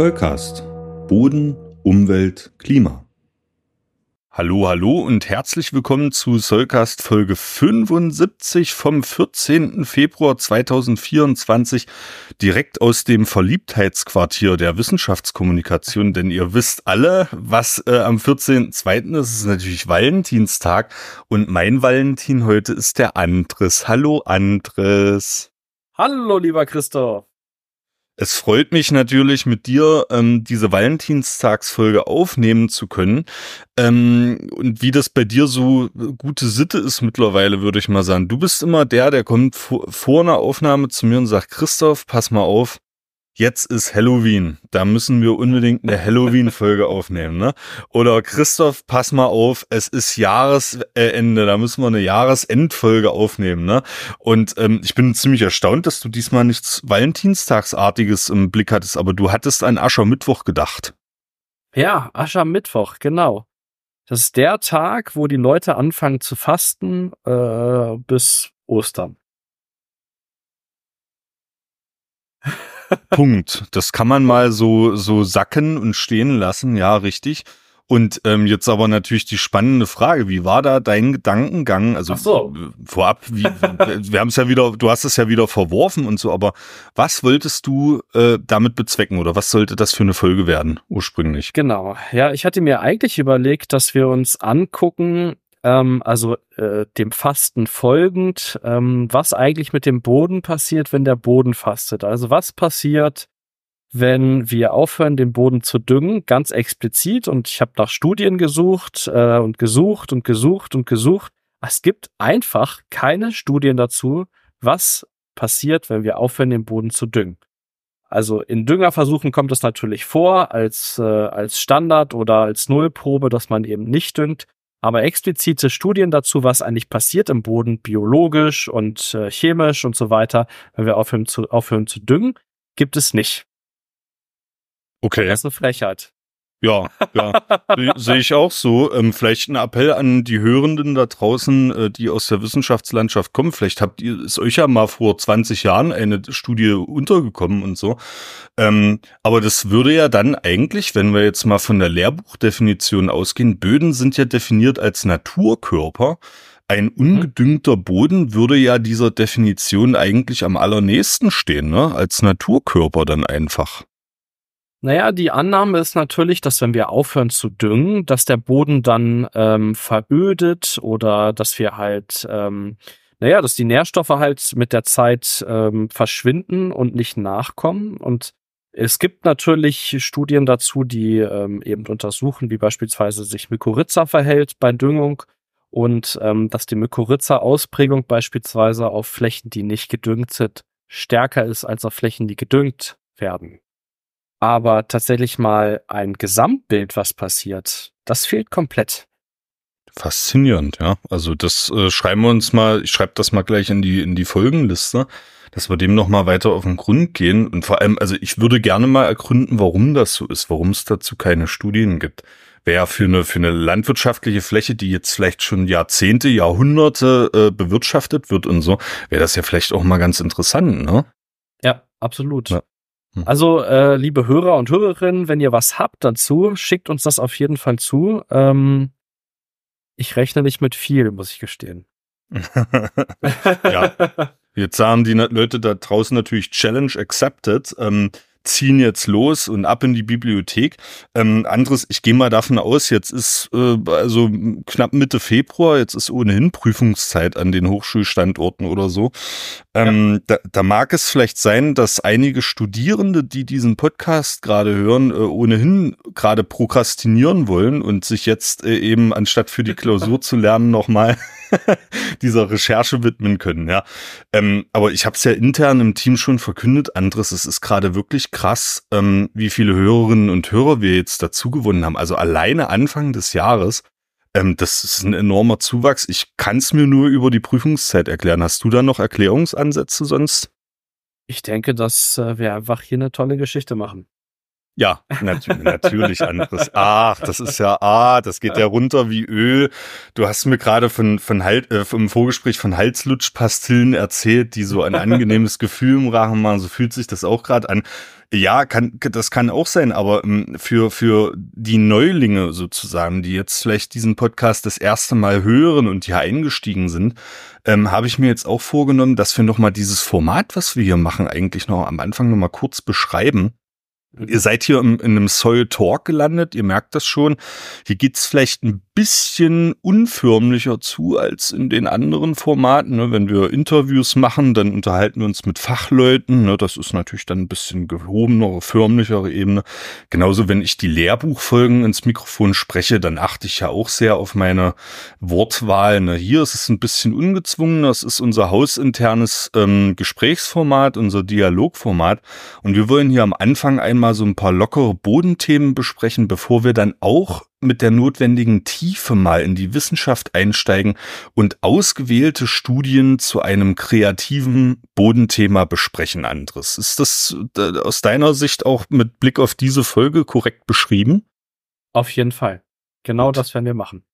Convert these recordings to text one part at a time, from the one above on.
Zollcast. Boden, Umwelt, Klima. Hallo, hallo und herzlich willkommen zu Sollcast Folge 75 vom 14. Februar 2024 direkt aus dem Verliebtheitsquartier der Wissenschaftskommunikation, denn ihr wisst alle, was äh, am 14.2. ist, ist natürlich Valentinstag und mein Valentin heute ist der Andres. Hallo Andres. Hallo lieber Christoph. Es freut mich natürlich, mit dir ähm, diese Valentinstagsfolge aufnehmen zu können. Ähm, und wie das bei dir so gute Sitte ist mittlerweile, würde ich mal sagen. Du bist immer der, der kommt vor, vor einer Aufnahme zu mir und sagt, Christoph, pass mal auf, jetzt ist Halloween. Da müssen wir unbedingt eine Halloween-Folge aufnehmen, ne? Oder Christoph, pass mal auf, es ist Jahresende, da müssen wir eine Jahresendfolge aufnehmen, ne? Und ähm, ich bin ziemlich erstaunt, dass du diesmal nichts Valentinstagsartiges im Blick hattest, aber du hattest an Aschermittwoch gedacht. Ja, Aschermittwoch, genau. Das ist der Tag, wo die Leute anfangen zu fasten äh, bis Ostern. Punkt. Das kann man mal so, so sacken und stehen lassen. Ja, richtig. Und ähm, jetzt aber natürlich die spannende Frage, wie war da dein Gedankengang? Also so. vorab, wie, wir haben es ja wieder, du hast es ja wieder verworfen und so, aber was wolltest du äh, damit bezwecken oder was sollte das für eine Folge werden ursprünglich? Genau, ja, ich hatte mir eigentlich überlegt, dass wir uns angucken, ähm, also äh, dem Fasten folgend, ähm, was eigentlich mit dem Boden passiert, wenn der Boden fastet. Also was passiert, wenn wir aufhören, den Boden zu düngen, ganz explizit. Und ich habe nach Studien gesucht äh, und gesucht und gesucht und gesucht. Es gibt einfach keine Studien dazu, was passiert, wenn wir aufhören, den Boden zu düngen. Also in Düngerversuchen kommt es natürlich vor als, äh, als Standard oder als Nullprobe, dass man eben nicht düngt. Aber explizite Studien dazu, was eigentlich passiert im Boden, biologisch und äh, chemisch und so weiter, wenn wir aufhören zu, aufhören zu düngen, gibt es nicht. Okay. Das ist eine Frechheit. Ja, ja, sehe ich auch so. Ähm, vielleicht ein Appell an die Hörenden da draußen, äh, die aus der Wissenschaftslandschaft kommen. Vielleicht habt ihr, ist euch ja mal vor 20 Jahren eine Studie untergekommen und so. Ähm, aber das würde ja dann eigentlich, wenn wir jetzt mal von der Lehrbuchdefinition ausgehen, Böden sind ja definiert als Naturkörper. Ein mhm. ungedüngter Boden würde ja dieser Definition eigentlich am allernächsten stehen, ne? Als Naturkörper dann einfach. Naja, die Annahme ist natürlich, dass wenn wir aufhören zu düngen, dass der Boden dann ähm, verödet oder dass wir halt, ähm, naja, dass die Nährstoffe halt mit der Zeit ähm, verschwinden und nicht nachkommen. Und es gibt natürlich Studien dazu, die ähm, eben untersuchen, wie beispielsweise sich Mykorrhiza verhält bei Düngung und ähm, dass die Mykorrhiza-Ausprägung beispielsweise auf Flächen, die nicht gedüngt sind, stärker ist als auf Flächen, die gedüngt werden aber tatsächlich mal ein Gesamtbild, was passiert, das fehlt komplett. Faszinierend, ja. Also das äh, schreiben wir uns mal, ich schreibe das mal gleich in die in die Folgenliste, dass wir dem noch mal weiter auf den Grund gehen und vor allem, also ich würde gerne mal ergründen, warum das so ist, warum es dazu keine Studien gibt. Wäre für eine für eine landwirtschaftliche Fläche, die jetzt vielleicht schon Jahrzehnte, Jahrhunderte äh, bewirtschaftet wird und so, wäre das ja vielleicht auch mal ganz interessant, ne? Ja, absolut. Ja. Hm. Also, äh, liebe Hörer und Hörerinnen, wenn ihr was habt dazu, schickt uns das auf jeden Fall zu. Ähm, ich rechne nicht mit viel, muss ich gestehen. ja. Jetzt sagen die Leute da draußen natürlich Challenge accepted. Ähm, ziehen jetzt los und ab in die Bibliothek. Ähm, anderes, ich gehe mal davon aus, jetzt ist äh, also knapp Mitte Februar, jetzt ist ohnehin Prüfungszeit an den Hochschulstandorten oder so. Ähm, ja. da, da mag es vielleicht sein, dass einige Studierende, die diesen Podcast gerade hören, äh, ohnehin gerade prokrastinieren wollen und sich jetzt äh, eben anstatt für die Klausur zu lernen nochmal dieser Recherche widmen können, ja. Ähm, aber ich habe es ja intern im Team schon verkündet, Andres, es ist gerade wirklich krass, ähm, wie viele Hörerinnen und Hörer wir jetzt dazu gewonnen haben. Also alleine Anfang des Jahres, ähm, das ist ein enormer Zuwachs. Ich kann es mir nur über die Prüfungszeit erklären. Hast du da noch Erklärungsansätze sonst? Ich denke, dass äh, wir einfach hier eine tolle Geschichte machen. Ja, natürlich, natürlich anderes. Ach, das ist ja, ah, das geht ja runter wie Öl. Du hast mir gerade von, von halt, äh, vom Vorgespräch von Halslutschpastillen erzählt, die so ein angenehmes Gefühl im Rachen machen. So fühlt sich das auch gerade an. Ja, kann, das kann auch sein, aber ähm, für, für die Neulinge sozusagen, die jetzt vielleicht diesen Podcast das erste Mal hören und hier eingestiegen sind, ähm, habe ich mir jetzt auch vorgenommen, dass wir nochmal dieses Format, was wir hier machen, eigentlich noch am Anfang nochmal kurz beschreiben Ihr seid hier in, in einem Soil Talk gelandet, ihr merkt das schon. Hier geht's vielleicht ein bisschen unförmlicher zu als in den anderen Formaten. Ne? Wenn wir Interviews machen, dann unterhalten wir uns mit Fachleuten. Ne? Das ist natürlich dann ein bisschen gehobenere, förmlichere Ebene. Genauso, wenn ich die Lehrbuchfolgen ins Mikrofon spreche, dann achte ich ja auch sehr auf meine Wortwahl. Ne? Hier ist es ein bisschen ungezwungen. Das ist unser hausinternes ähm, Gesprächsformat, unser Dialogformat. Und wir wollen hier am Anfang einmal so ein paar lockere Bodenthemen besprechen, bevor wir dann auch mit der notwendigen Tiefe mal in die Wissenschaft einsteigen und ausgewählte Studien zu einem kreativen Bodenthema besprechen, Andres. Ist das äh, aus deiner Sicht auch mit Blick auf diese Folge korrekt beschrieben? Auf jeden Fall. Genau Gut. das werden wir machen.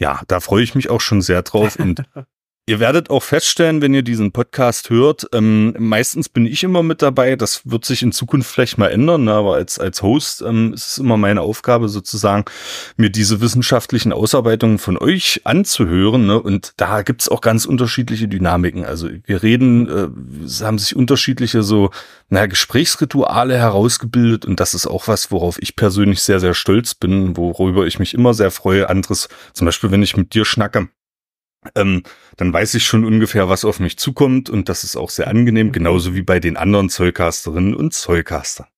Ja, da freue ich mich auch schon sehr drauf und Ihr werdet auch feststellen, wenn ihr diesen Podcast hört, ähm, meistens bin ich immer mit dabei. Das wird sich in Zukunft vielleicht mal ändern, ne? aber als, als Host ähm, ist es immer meine Aufgabe sozusagen, mir diese wissenschaftlichen Ausarbeitungen von euch anzuhören. Ne? Und da gibt's auch ganz unterschiedliche Dynamiken. Also wir reden, äh, es haben sich unterschiedliche so naja, Gesprächsrituale herausgebildet und das ist auch was, worauf ich persönlich sehr, sehr stolz bin, worüber ich mich immer sehr freue. Anderes, zum Beispiel, wenn ich mit dir schnacke, ähm, dann weiß ich schon ungefähr, was auf mich zukommt und das ist auch sehr angenehm, genauso wie bei den anderen Zollcasterinnen und Zollcaster.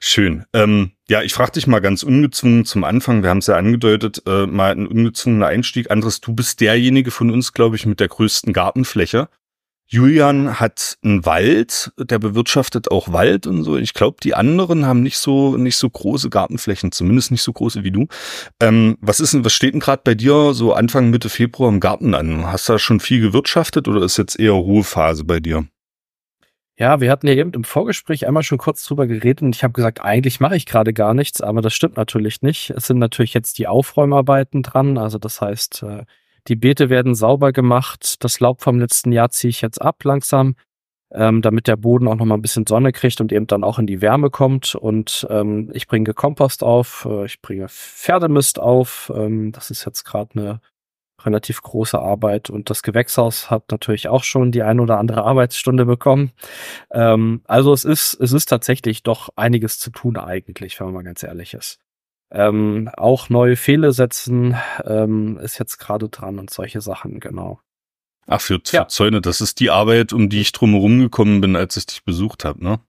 Schön. Ähm, ja, ich frage dich mal ganz ungezwungen zum Anfang, wir haben es ja angedeutet, äh, mal ein ungezwungener Einstieg. Andres, du bist derjenige von uns, glaube ich, mit der größten Gartenfläche. Julian hat einen Wald, der bewirtschaftet auch Wald und so. Ich glaube, die anderen haben nicht so nicht so große Gartenflächen, zumindest nicht so große wie du. Ähm, was ist denn, was steht denn gerade bei dir so Anfang Mitte Februar im Garten an? Hast du da schon viel gewirtschaftet oder ist jetzt eher Ruhephase bei dir? Ja, wir hatten ja eben im Vorgespräch einmal schon kurz drüber geredet und ich habe gesagt, eigentlich mache ich gerade gar nichts, aber das stimmt natürlich nicht. Es sind natürlich jetzt die Aufräumarbeiten dran, also das heißt, äh, die Beete werden sauber gemacht. Das Laub vom letzten Jahr ziehe ich jetzt ab langsam, ähm, damit der Boden auch noch mal ein bisschen Sonne kriegt und eben dann auch in die Wärme kommt. Und ähm, ich bringe Kompost auf, äh, ich bringe Pferdemist auf. Ähm, das ist jetzt gerade eine relativ große Arbeit und das Gewächshaus hat natürlich auch schon die ein oder andere Arbeitsstunde bekommen. Ähm, also es ist, es ist tatsächlich doch einiges zu tun eigentlich, wenn man mal ganz ehrlich ist. Ähm, auch neue Fehler setzen ähm, ist jetzt gerade dran und solche Sachen, genau. Ach, für, für ja. Zäune, das ist die Arbeit, um die ich drumherum gekommen bin, als ich dich besucht habe, ne?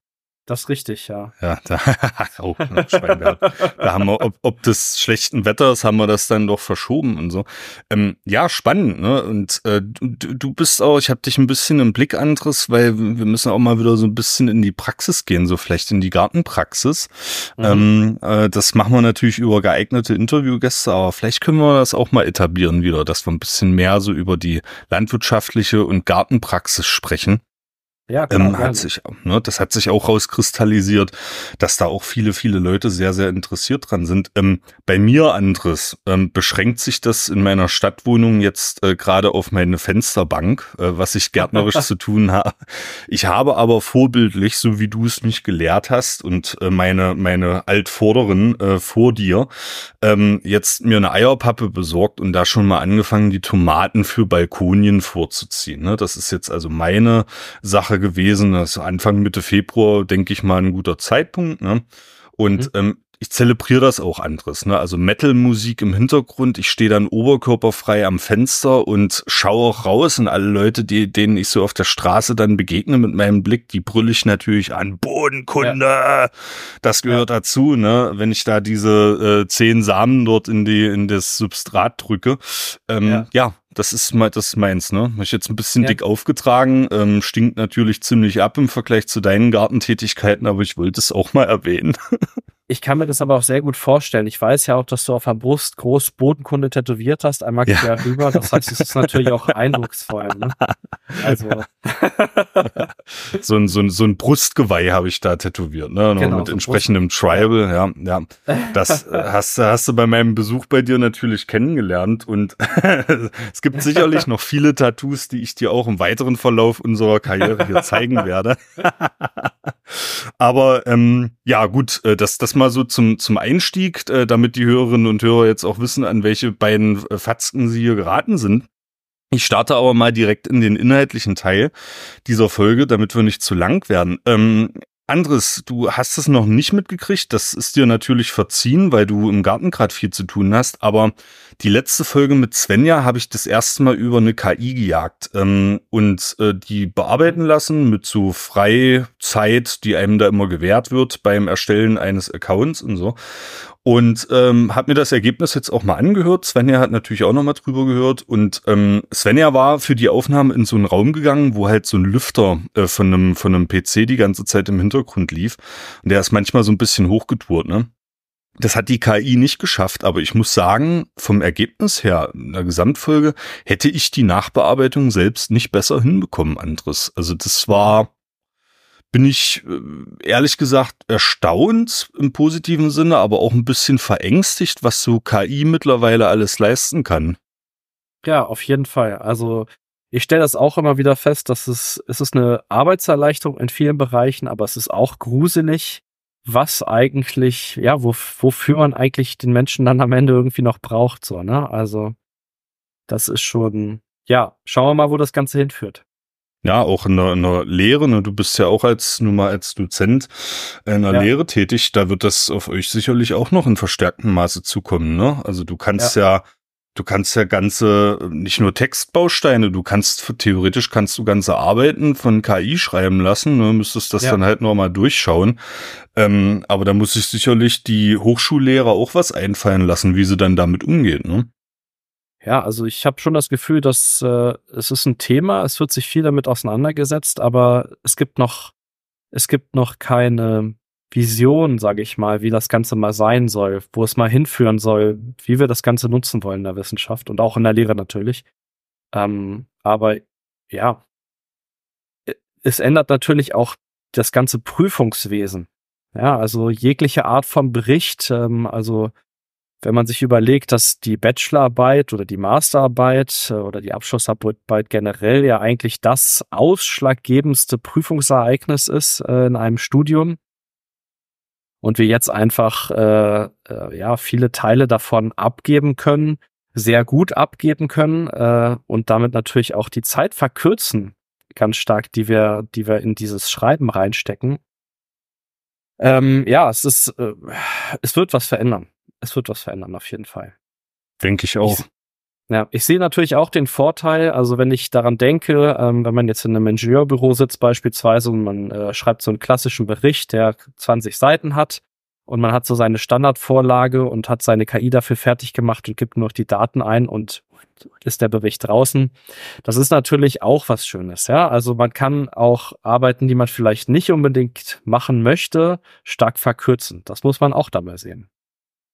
Das ist richtig, ja. Ja, da, oh, da haben wir, ob, ob des schlechten Wetters haben wir das dann doch verschoben und so. Ähm, ja, spannend, ne? Und äh, du, du bist auch, ich habe dich ein bisschen im Blick, Andres, weil wir müssen auch mal wieder so ein bisschen in die Praxis gehen, so vielleicht in die Gartenpraxis. Mhm. Ähm, äh, das machen wir natürlich über geeignete Interviewgäste, aber vielleicht können wir das auch mal etablieren wieder, dass wir ein bisschen mehr so über die landwirtschaftliche und Gartenpraxis sprechen. Ja, klar, ähm, hat sich, ne, das hat sich auch rauskristallisiert, dass da auch viele, viele Leute sehr, sehr interessiert dran sind. Ähm, bei mir, Andres, ähm, beschränkt sich das in meiner Stadtwohnung jetzt äh, gerade auf meine Fensterbank, äh, was ich gärtnerisch zu tun habe. Ich habe aber vorbildlich, so wie du es mich gelehrt hast und äh, meine, meine Altvorderen äh, vor dir, ähm, jetzt mir eine Eierpappe besorgt und da schon mal angefangen, die Tomaten für Balkonien vorzuziehen. Ne? Das ist jetzt also meine Sache gewesen. Das Anfang Mitte Februar, denke ich mal, ein guter Zeitpunkt. Ne? Und mhm. ähm, ich zelebriere das auch anderes, ne? Also Metal-Musik im Hintergrund. Ich stehe dann oberkörperfrei am Fenster und schaue auch raus und alle Leute, die, denen ich so auf der Straße dann begegne mit meinem Blick, die brülle ich natürlich an. Bodenkunde! Ja. Das gehört ja. dazu, ne? Wenn ich da diese äh, zehn Samen dort in die, in das Substrat drücke. Ähm, ja. ja das ist mal, das ist meins, ne? Habe ich jetzt ein bisschen ja. dick aufgetragen, ähm, stinkt natürlich ziemlich ab im Vergleich zu deinen Gartentätigkeiten, aber ich wollte es auch mal erwähnen. Ich kann mir das aber auch sehr gut vorstellen. Ich weiß ja auch, dass du auf der Brust groß Bodenkunde tätowiert hast, einmal ja. quer rüber. Das heißt, es ist natürlich auch eindrucksvoll. Ne? Also. so ein, so ein, so ein Brustgeweih habe ich da tätowiert, ne? Genau, mit so entsprechendem Brust Tribal, ja, ja. Das hast, hast du bei meinem Besuch bei dir natürlich kennengelernt und es gibt sicherlich noch viele Tattoos, die ich dir auch im weiteren Verlauf unserer Karriere hier zeigen werde. Aber ähm, ja, gut, äh, das, das mal so zum, zum Einstieg, äh, damit die Hörerinnen und Hörer jetzt auch wissen, an welche beiden äh, Fatzken sie hier geraten sind. Ich starte aber mal direkt in den inhaltlichen Teil dieser Folge, damit wir nicht zu lang werden. Ähm, Andres, du hast es noch nicht mitgekriegt. Das ist dir natürlich verziehen, weil du im Garten gerade viel zu tun hast. Aber die letzte Folge mit Svenja habe ich das erste Mal über eine KI gejagt ähm, und äh, die bearbeiten lassen mit so Freizeit, die einem da immer gewährt wird beim Erstellen eines Accounts und so. Und ähm, habe mir das Ergebnis jetzt auch mal angehört. Svenja hat natürlich auch noch mal drüber gehört. Und ähm, Svenja war für die Aufnahme in so einen Raum gegangen, wo halt so ein Lüfter äh, von einem von einem PC die ganze Zeit im Hintergrund lief. Und der ist manchmal so ein bisschen hochgetourt, ne? Das hat die KI nicht geschafft, aber ich muss sagen, vom Ergebnis her, in der Gesamtfolge, hätte ich die Nachbearbeitung selbst nicht besser hinbekommen, Andres. Also das war bin ich äh, ehrlich gesagt erstaunt im positiven Sinne, aber auch ein bisschen verängstigt, was so KI mittlerweile alles leisten kann. Ja, auf jeden Fall. Also ich stelle das auch immer wieder fest, dass es, es ist eine Arbeitserleichterung in vielen Bereichen, aber es ist auch gruselig, was eigentlich, ja, wo, wofür man eigentlich den Menschen dann am Ende irgendwie noch braucht, so, ne? Also, das ist schon, ja, schauen wir mal, wo das Ganze hinführt. Ja, auch in der, in der Lehre, ne? du bist ja auch als nun mal als Dozent in der ja. Lehre tätig, da wird das auf euch sicherlich auch noch in verstärktem Maße zukommen, ne? Also du kannst ja, ja du kannst ja ganze, nicht nur Textbausteine, du kannst, theoretisch kannst du ganze Arbeiten von KI schreiben lassen, ne, müsstest das ja. dann halt nochmal durchschauen. Ähm, aber da muss sich sicherlich die Hochschullehrer auch was einfallen lassen, wie sie dann damit umgehen, ne? Ja, also ich habe schon das Gefühl, dass äh, es ist ein Thema, es wird sich viel damit auseinandergesetzt, aber es gibt noch, es gibt noch keine Vision, sage ich mal, wie das Ganze mal sein soll, wo es mal hinführen soll, wie wir das Ganze nutzen wollen in der Wissenschaft und auch in der Lehre natürlich. Ähm, aber ja, es ändert natürlich auch das ganze Prüfungswesen. Ja, also jegliche Art von Bericht, ähm, also wenn man sich überlegt, dass die Bachelorarbeit oder die Masterarbeit äh, oder die Abschlussarbeit generell ja eigentlich das ausschlaggebendste Prüfungsereignis ist äh, in einem Studium und wir jetzt einfach äh, äh, ja viele Teile davon abgeben können, sehr gut abgeben können äh, und damit natürlich auch die Zeit verkürzen ganz stark, die wir die wir in dieses Schreiben reinstecken. Ähm, ja, es ist äh, es wird was verändern es wird was verändern, auf jeden Fall. Denke ich auch. Ich, ja, ich sehe natürlich auch den Vorteil, also wenn ich daran denke, ähm, wenn man jetzt in einem Ingenieurbüro sitzt beispielsweise und man äh, schreibt so einen klassischen Bericht, der 20 Seiten hat und man hat so seine Standardvorlage und hat seine KI dafür fertig gemacht und gibt nur noch die Daten ein und ist der Bericht draußen. Das ist natürlich auch was Schönes, ja. Also man kann auch Arbeiten, die man vielleicht nicht unbedingt machen möchte, stark verkürzen. Das muss man auch dabei sehen.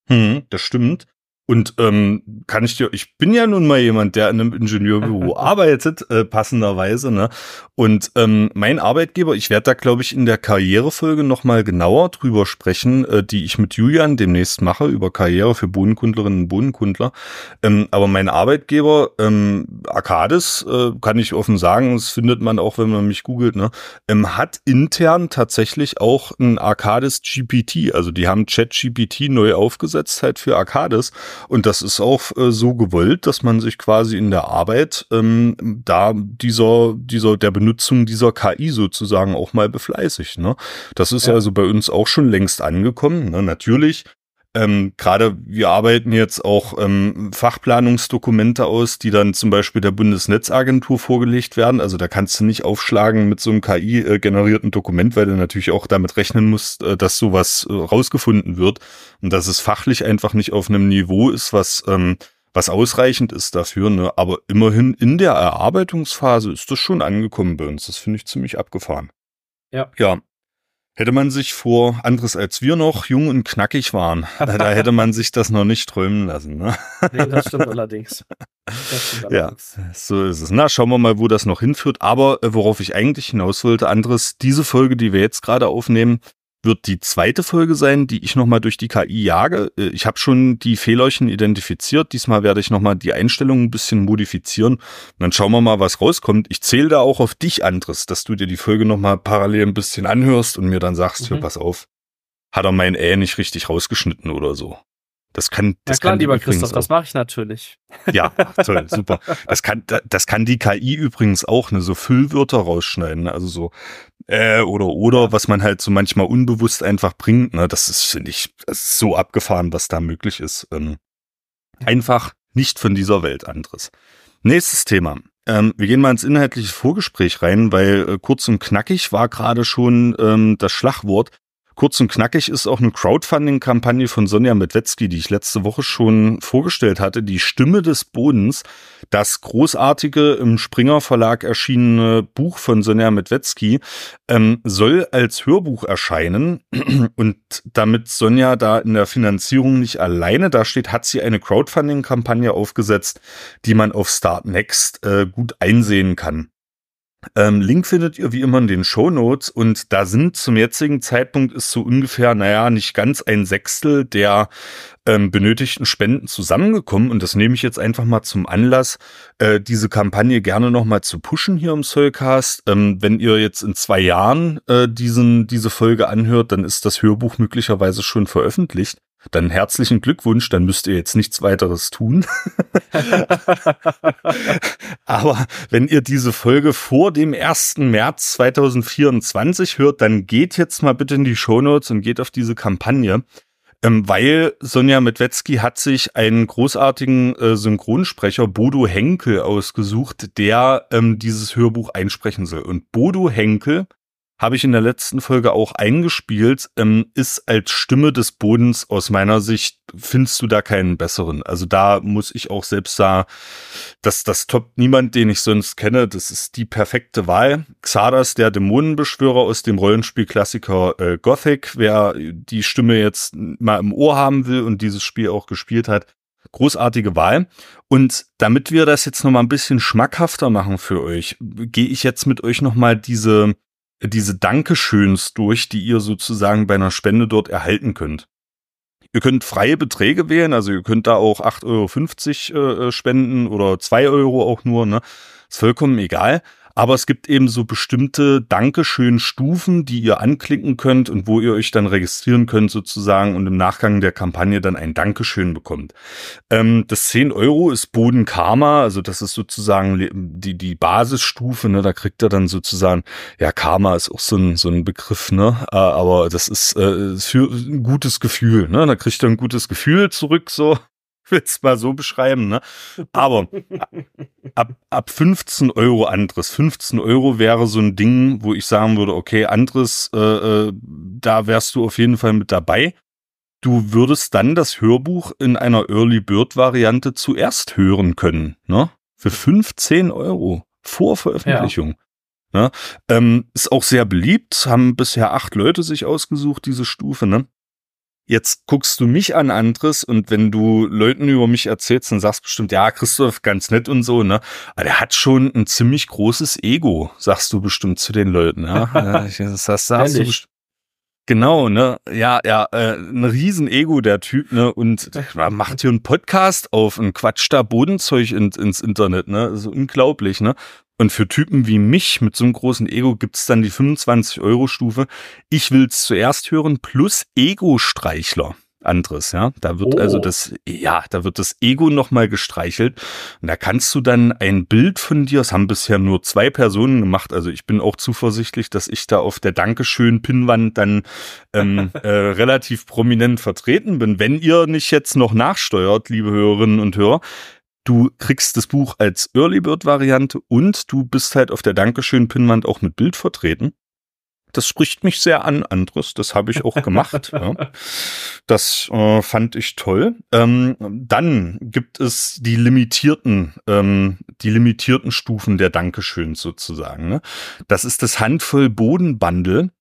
Hm, das stimmt. Und ähm, kann ich dir, ich bin ja nun mal jemand, der in einem Ingenieurbüro arbeitet, äh, passenderweise, ne? Und ähm, mein Arbeitgeber, ich werde da, glaube ich, in der Karrierefolge nochmal genauer drüber sprechen, äh, die ich mit Julian demnächst mache, über Karriere für Bodenkundlerinnen und Bodenkundler. Ähm, aber mein Arbeitgeber, ähm, Arcadis, äh, kann ich offen sagen, das findet man auch, wenn man mich googelt, ne, ähm, hat intern tatsächlich auch ein Arcadis GPT. Also die haben ChatGPT neu aufgesetzt halt für Arcadis. Und das ist auch äh, so gewollt, dass man sich quasi in der Arbeit ähm, da dieser, dieser, der Benutzung dieser KI sozusagen auch mal befleißigt. Ne? Das ist ja. also bei uns auch schon längst angekommen. Ne? Natürlich ähm, Gerade wir arbeiten jetzt auch ähm, Fachplanungsdokumente aus, die dann zum Beispiel der Bundesnetzagentur vorgelegt werden. Also da kannst du nicht aufschlagen mit so einem KI-generierten Dokument, weil du natürlich auch damit rechnen musst, äh, dass sowas äh, rausgefunden wird und dass es fachlich einfach nicht auf einem Niveau ist, was ähm, was ausreichend ist dafür. Ne? Aber immerhin in der Erarbeitungsphase ist das schon angekommen bei uns. Das finde ich ziemlich abgefahren. Ja. Ja. Hätte man sich vor anderes als wir noch jung und knackig waren, da hätte man sich das noch nicht träumen lassen. Ne? Nee, das stimmt allerdings. Das stimmt allerdings. Ja, so ist es. Na, schauen wir mal, wo das noch hinführt. Aber äh, worauf ich eigentlich hinaus wollte, anderes, diese Folge, die wir jetzt gerade aufnehmen, wird die zweite Folge sein, die ich nochmal durch die KI jage. Äh, ich habe schon die Fehlerchen identifiziert. Diesmal werde ich nochmal die Einstellungen ein bisschen modifizieren. Und dann schauen wir mal, was rauskommt. Ich zähle da auch auf dich, Andres, dass du dir die Folge nochmal parallel ein bisschen anhörst und mir dann sagst, mhm. hör, pass auf, hat er mein Ä nicht richtig rausgeschnitten oder so. Das kann, das ja, klar, kann lieber Christoph, auch. das mache ich natürlich. Ja, toll, super. Das kann, das kann die KI übrigens auch, ne, so Füllwörter rausschneiden, also so äh oder oder, was man halt so manchmal unbewusst einfach bringt. Ne, das ist finde ich ist so abgefahren, was da möglich ist. Ähm, einfach nicht von dieser Welt anderes. Nächstes Thema. Ähm, wir gehen mal ins inhaltliche Vorgespräch rein, weil äh, kurz und knackig war gerade schon ähm, das Schlagwort. Kurz und knackig ist auch eine Crowdfunding-Kampagne von Sonja Medwetzki, die ich letzte Woche schon vorgestellt hatte. Die Stimme des Bodens, das großartige im Springer Verlag erschienene Buch von Sonja Medwetzki, ähm, soll als Hörbuch erscheinen. Und damit Sonja da in der Finanzierung nicht alleine dasteht, hat sie eine Crowdfunding-Kampagne aufgesetzt, die man auf Start Next äh, gut einsehen kann. Ähm, Link findet ihr wie immer in den Show Notes und da sind zum jetzigen Zeitpunkt ist so ungefähr, naja, nicht ganz ein Sechstel der ähm, benötigten Spenden zusammengekommen und das nehme ich jetzt einfach mal zum Anlass, äh, diese Kampagne gerne nochmal zu pushen hier im Soulcast. Ähm, wenn ihr jetzt in zwei Jahren äh, diesen, diese Folge anhört, dann ist das Hörbuch möglicherweise schon veröffentlicht. Dann herzlichen Glückwunsch, dann müsst ihr jetzt nichts weiteres tun. Aber wenn ihr diese Folge vor dem 1. März 2024 hört, dann geht jetzt mal bitte in die Shownotes und geht auf diese Kampagne. Ähm, weil Sonja Medwetzki hat sich einen großartigen äh, Synchronsprecher, Bodo Henkel, ausgesucht, der ähm, dieses Hörbuch einsprechen soll. Und Bodo Henkel habe ich in der letzten Folge auch eingespielt, ähm, ist als Stimme des Bodens aus meiner Sicht, findest du da keinen besseren. Also da muss ich auch selbst sagen, dass das toppt niemand, den ich sonst kenne. Das ist die perfekte Wahl. Xardas, der Dämonenbeschwörer aus dem Rollenspielklassiker äh, Gothic, wer die Stimme jetzt mal im Ohr haben will und dieses Spiel auch gespielt hat, großartige Wahl. Und damit wir das jetzt noch mal ein bisschen schmackhafter machen für euch, gehe ich jetzt mit euch noch mal diese diese Dankeschöns durch, die ihr sozusagen bei einer Spende dort erhalten könnt. Ihr könnt freie Beträge wählen, also ihr könnt da auch 8,50 Euro äh, spenden oder 2 Euro auch nur, ne? Ist vollkommen egal. Aber es gibt eben so bestimmte Dankeschön-Stufen, die ihr anklicken könnt und wo ihr euch dann registrieren könnt sozusagen und im Nachgang der Kampagne dann ein Dankeschön bekommt. Ähm, das 10 Euro ist Boden Karma, also das ist sozusagen die, die Basisstufe, ne? da kriegt er dann sozusagen, ja, Karma ist auch so ein, so ein Begriff, ne? Äh, aber das ist äh, für ein gutes Gefühl, ne? Da kriegt er ein gutes Gefühl zurück, so will's mal so beschreiben, ne? Aber ab, ab 15 Euro anderes. 15 Euro wäre so ein Ding, wo ich sagen würde, okay, anderes, äh, äh, da wärst du auf jeden Fall mit dabei. Du würdest dann das Hörbuch in einer Early Bird Variante zuerst hören können, ne? Für 15 Euro vor Veröffentlichung. Ja. Ne? Ähm, ist auch sehr beliebt, haben bisher acht Leute sich ausgesucht, diese Stufe, ne? Jetzt guckst du mich an, Andres, und wenn du Leuten über mich erzählst, dann sagst du bestimmt, ja, Christoph, ganz nett und so, ne? Aber der hat schon ein ziemlich großes Ego, sagst du bestimmt zu den Leuten, ja? das, sagst du bestimmt. Genau, ne? Ja, ja, äh, ein Riesen-Ego, der Typ, ne? Und macht hier einen Podcast auf und quatscht da Bodenzeug in, ins Internet, ne? So unglaublich, ne? Und für Typen wie mich mit so einem großen Ego gibt's dann die 25-Euro-Stufe. Ich will's zuerst hören, plus Ego-Streichler. Anderes, ja. Da wird also oh. also das, ja, da wird das Ego nochmal gestreichelt. Und da kannst du dann ein Bild von dir, es haben bisher nur zwei Personen gemacht, also ich bin auch zuversichtlich, dass ich da auf der Dankeschön-Pinnwand dann ähm, äh, relativ prominent vertreten bin. Wenn ihr nicht jetzt noch nachsteuert, liebe Hörerinnen und Hörer, Du kriegst das Buch als Early Bird Variante und du bist halt auf der Dankeschön-Pinnwand auch mit Bild vertreten. Das spricht mich sehr an, Andres. Das habe ich auch gemacht. ja. Das äh, fand ich toll. Ähm, dann gibt es die limitierten, ähm, die limitierten Stufen der Dankeschön sozusagen. Ne? Das ist das Handvoll Bodenbundle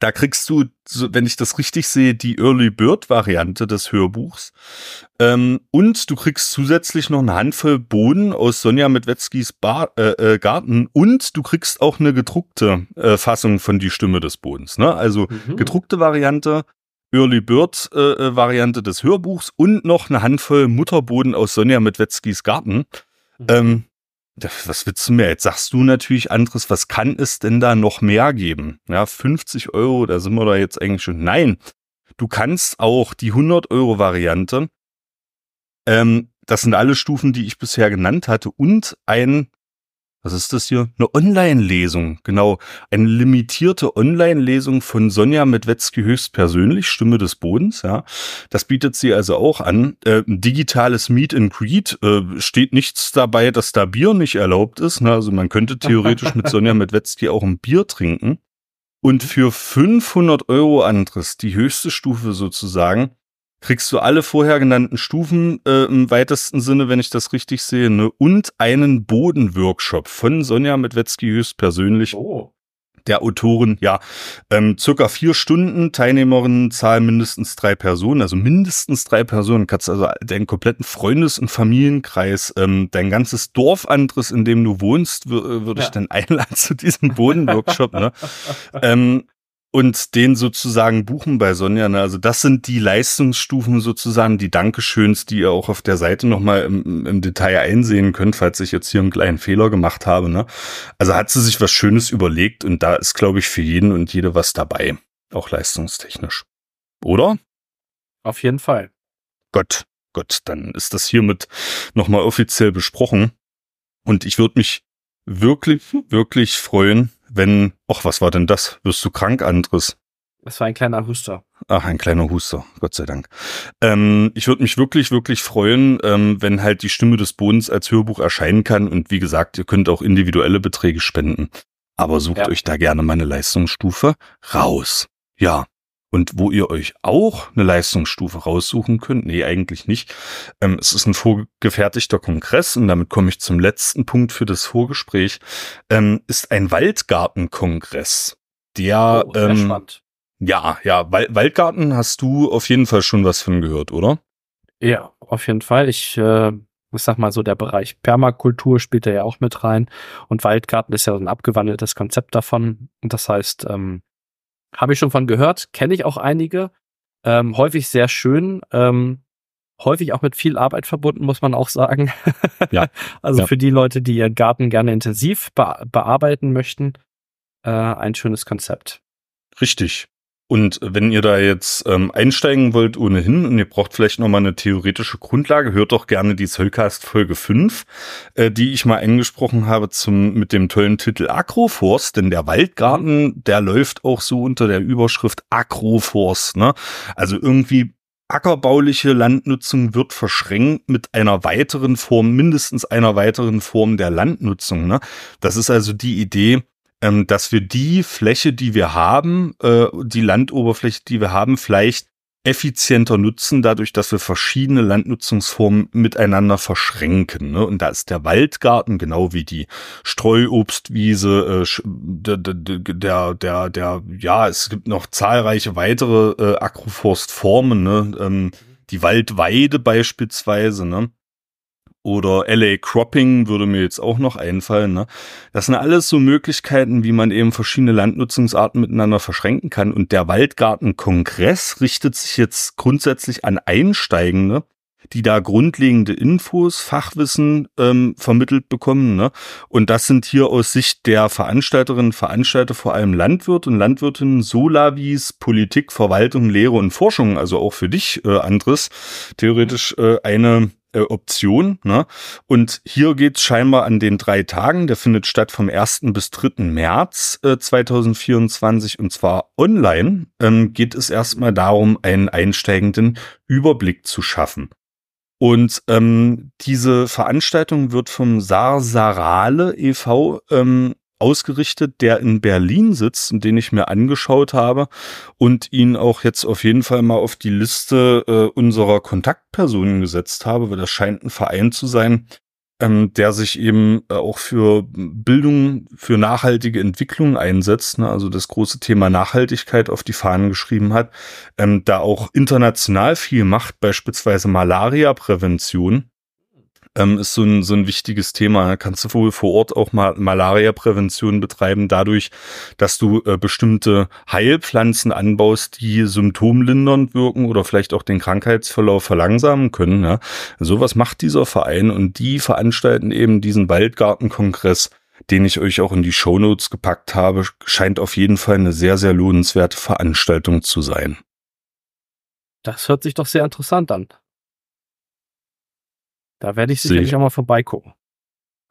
Da kriegst du, wenn ich das richtig sehe, die Early Bird Variante des Hörbuchs. Ähm, und du kriegst zusätzlich noch eine Handvoll Boden aus Sonja Medwetzkis Bar, äh, äh, Garten und du kriegst auch eine gedruckte äh, Fassung von die Stimme des Bodens. Ne? Also mhm. gedruckte Variante, Early Bird äh, äh, Variante des Hörbuchs und noch eine Handvoll Mutterboden aus Sonja Medwetzkis Garten. Mhm. Ähm, was willst du mir jetzt? Sagst du natürlich anderes, was kann es denn da noch mehr geben? Ja, 50 Euro, da sind wir da jetzt eigentlich schon. Nein, du kannst auch die 100 Euro Variante, ähm, das sind alle Stufen, die ich bisher genannt hatte, und ein was ist das hier? Eine Online-Lesung, genau. Eine limitierte Online-Lesung von Sonja Medwetzki höchstpersönlich, Stimme des Bodens, ja. Das bietet sie also auch an. Äh, digitales Meet and Greet, äh, steht nichts dabei, dass da Bier nicht erlaubt ist. Ne? Also man könnte theoretisch mit Sonja Medwetzki auch ein Bier trinken. Und für 500 Euro Andres, die höchste Stufe sozusagen, kriegst du alle vorher genannten Stufen äh, im weitesten Sinne, wenn ich das richtig sehe, ne? und einen Bodenworkshop von Sonja Medwetzki höchstpersönlich. Oh. Der Autorin, ja, ähm, circa vier Stunden, Teilnehmerinnenzahl mindestens drei Personen, also mindestens drei Personen, kannst also deinen kompletten Freundes- und Familienkreis, ähm, dein ganzes Dorf anderes, in dem du wohnst, würde ja. ich dann einladen zu diesem Bodenworkshop, ne? ähm, und den sozusagen buchen bei Sonja. Ne? Also das sind die Leistungsstufen sozusagen, die Dankeschöns, die ihr auch auf der Seite nochmal im, im Detail einsehen könnt, falls ich jetzt hier einen kleinen Fehler gemacht habe. Ne? Also hat sie sich was Schönes überlegt und da ist, glaube ich, für jeden und jede was dabei. Auch leistungstechnisch. Oder? Auf jeden Fall. Gott, Gott, dann ist das hiermit nochmal offiziell besprochen. Und ich würde mich wirklich, wirklich freuen, wenn, ach, was war denn das? Wirst du krank, Andres? Das war ein kleiner Huster. Ach, ein kleiner Huster, Gott sei Dank. Ähm, ich würde mich wirklich, wirklich freuen, ähm, wenn halt die Stimme des Bodens als Hörbuch erscheinen kann. Und wie gesagt, ihr könnt auch individuelle Beträge spenden. Aber sucht ja. euch da gerne meine Leistungsstufe raus. Ja, und wo ihr euch auch eine Leistungsstufe raussuchen könnt, nee, eigentlich nicht. Ähm, es ist ein vorgefertigter Kongress und damit komme ich zum letzten Punkt für das Vorgespräch, ähm, ist ein Waldgartenkongress. Der, oh, ähm, spannend. ja, ja, Wal Waldgarten hast du auf jeden Fall schon was von gehört, oder? Ja, auf jeden Fall. Ich, äh, ich sag mal so, der Bereich Permakultur spielt da ja auch mit rein und Waldgarten ist ja ein abgewandeltes Konzept davon. Das heißt, ähm, habe ich schon von gehört, kenne ich auch einige. Ähm, häufig sehr schön, ähm, häufig auch mit viel Arbeit verbunden, muss man auch sagen. Ja. also ja. für die Leute, die ihren Garten gerne intensiv be bearbeiten möchten, äh, ein schönes Konzept. Richtig. Und wenn ihr da jetzt ähm, einsteigen wollt ohnehin und ihr braucht vielleicht nochmal eine theoretische Grundlage, hört doch gerne die Zollcast Folge 5, äh, die ich mal angesprochen habe zum, mit dem tollen Titel Agroforst, denn der Waldgarten, der läuft auch so unter der Überschrift Agroforst, ne? Also irgendwie ackerbauliche Landnutzung wird verschränkt mit einer weiteren Form, mindestens einer weiteren Form der Landnutzung. Ne? Das ist also die Idee, ähm, dass wir die Fläche, die wir haben, äh, die Landoberfläche, die wir haben, vielleicht effizienter nutzen, dadurch, dass wir verschiedene Landnutzungsformen miteinander verschränken. Ne? Und da ist der Waldgarten, genau wie die Streuobstwiese, äh, der, der, der, der, ja, es gibt noch zahlreiche weitere äh, Agroforstformen, ne? ähm, die Waldweide beispielsweise, ne? Oder LA Cropping würde mir jetzt auch noch einfallen. Ne? Das sind alles so Möglichkeiten, wie man eben verschiedene Landnutzungsarten miteinander verschränken kann. Und der Waldgartenkongress richtet sich jetzt grundsätzlich an Einsteigende, die da grundlegende Infos, Fachwissen ähm, vermittelt bekommen. Ne? Und das sind hier aus Sicht der Veranstalterinnen, Veranstalter vor allem Landwirt und Landwirtinnen, Solavis, Politik, Verwaltung, Lehre und Forschung, also auch für dich, äh, Andres, theoretisch äh, eine äh, Option. Ne? Und hier geht's scheinbar an den drei Tagen. Der findet statt vom 1. bis 3. März äh, 2024 und zwar online. Ähm, geht es erstmal darum, einen einsteigenden Überblick zu schaffen. Und ähm, diese Veranstaltung wird vom Sarsarale e.V. Ähm, ausgerichtet, der in Berlin sitzt und den ich mir angeschaut habe und ihn auch jetzt auf jeden Fall mal auf die Liste äh, unserer Kontaktpersonen gesetzt habe, weil das scheint ein Verein zu sein, ähm, der sich eben äh, auch für Bildung, für nachhaltige Entwicklung einsetzt, ne, also das große Thema Nachhaltigkeit auf die Fahnen geschrieben hat, ähm, da auch international viel macht, beispielsweise Malaria-Prävention ähm, ist so ein, so ein wichtiges Thema. Kannst du wohl vor Ort auch mal Malaria-Prävention betreiben, dadurch, dass du äh, bestimmte Heilpflanzen anbaust, die symptomlindernd wirken oder vielleicht auch den Krankheitsverlauf verlangsamen können. Ja. Sowas macht dieser Verein und die veranstalten eben diesen Waldgartenkongress den ich euch auch in die Shownotes gepackt habe, scheint auf jeden Fall eine sehr, sehr lohnenswerte Veranstaltung zu sein. Das hört sich doch sehr interessant an. Da werde ich sicherlich auch mal vorbeigucken.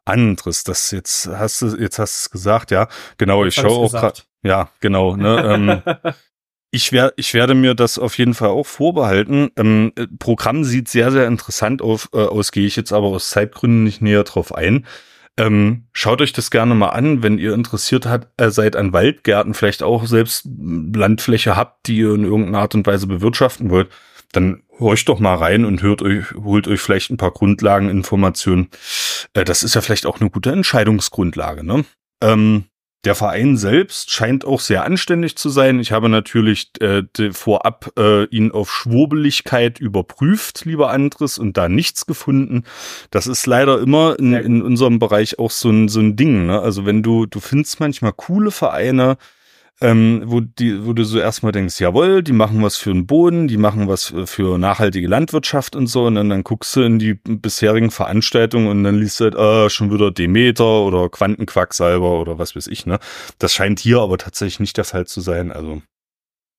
Anderes, das jetzt hast du, jetzt hast du es gesagt, ja. Genau, ich schaue auch gerade. Ja, genau. Ne, ähm, ich, werde, ich werde mir das auf jeden Fall auch vorbehalten. Ähm, Programm sieht sehr, sehr interessant auf, äh, aus, gehe ich jetzt aber aus Zeitgründen nicht näher drauf ein. Ähm, schaut euch das gerne mal an, wenn ihr interessiert hat, äh, seid an Waldgärten, vielleicht auch selbst Landfläche habt, die ihr in irgendeiner Art und Weise bewirtschaften wollt dann horcht doch mal rein und hört euch, holt euch vielleicht ein paar Grundlageninformationen. Äh, das ist ja vielleicht auch eine gute Entscheidungsgrundlage, ne? Ähm, der Verein selbst scheint auch sehr anständig zu sein. Ich habe natürlich äh, vorab äh, ihn auf Schwurbeligkeit überprüft, lieber Andres, und da nichts gefunden. Das ist leider immer in, in unserem Bereich auch so ein, so ein Ding. Ne? Also wenn du, du findest manchmal coole Vereine, ähm, wo, die, wo du so erstmal denkst, jawohl, die machen was für den Boden, die machen was für nachhaltige Landwirtschaft und so, und dann, dann guckst du in die bisherigen Veranstaltungen und dann liest du halt, äh, schon wieder Demeter oder Quantenquacksalber oder was weiß ich, ne? Das scheint hier aber tatsächlich nicht der Fall zu sein, also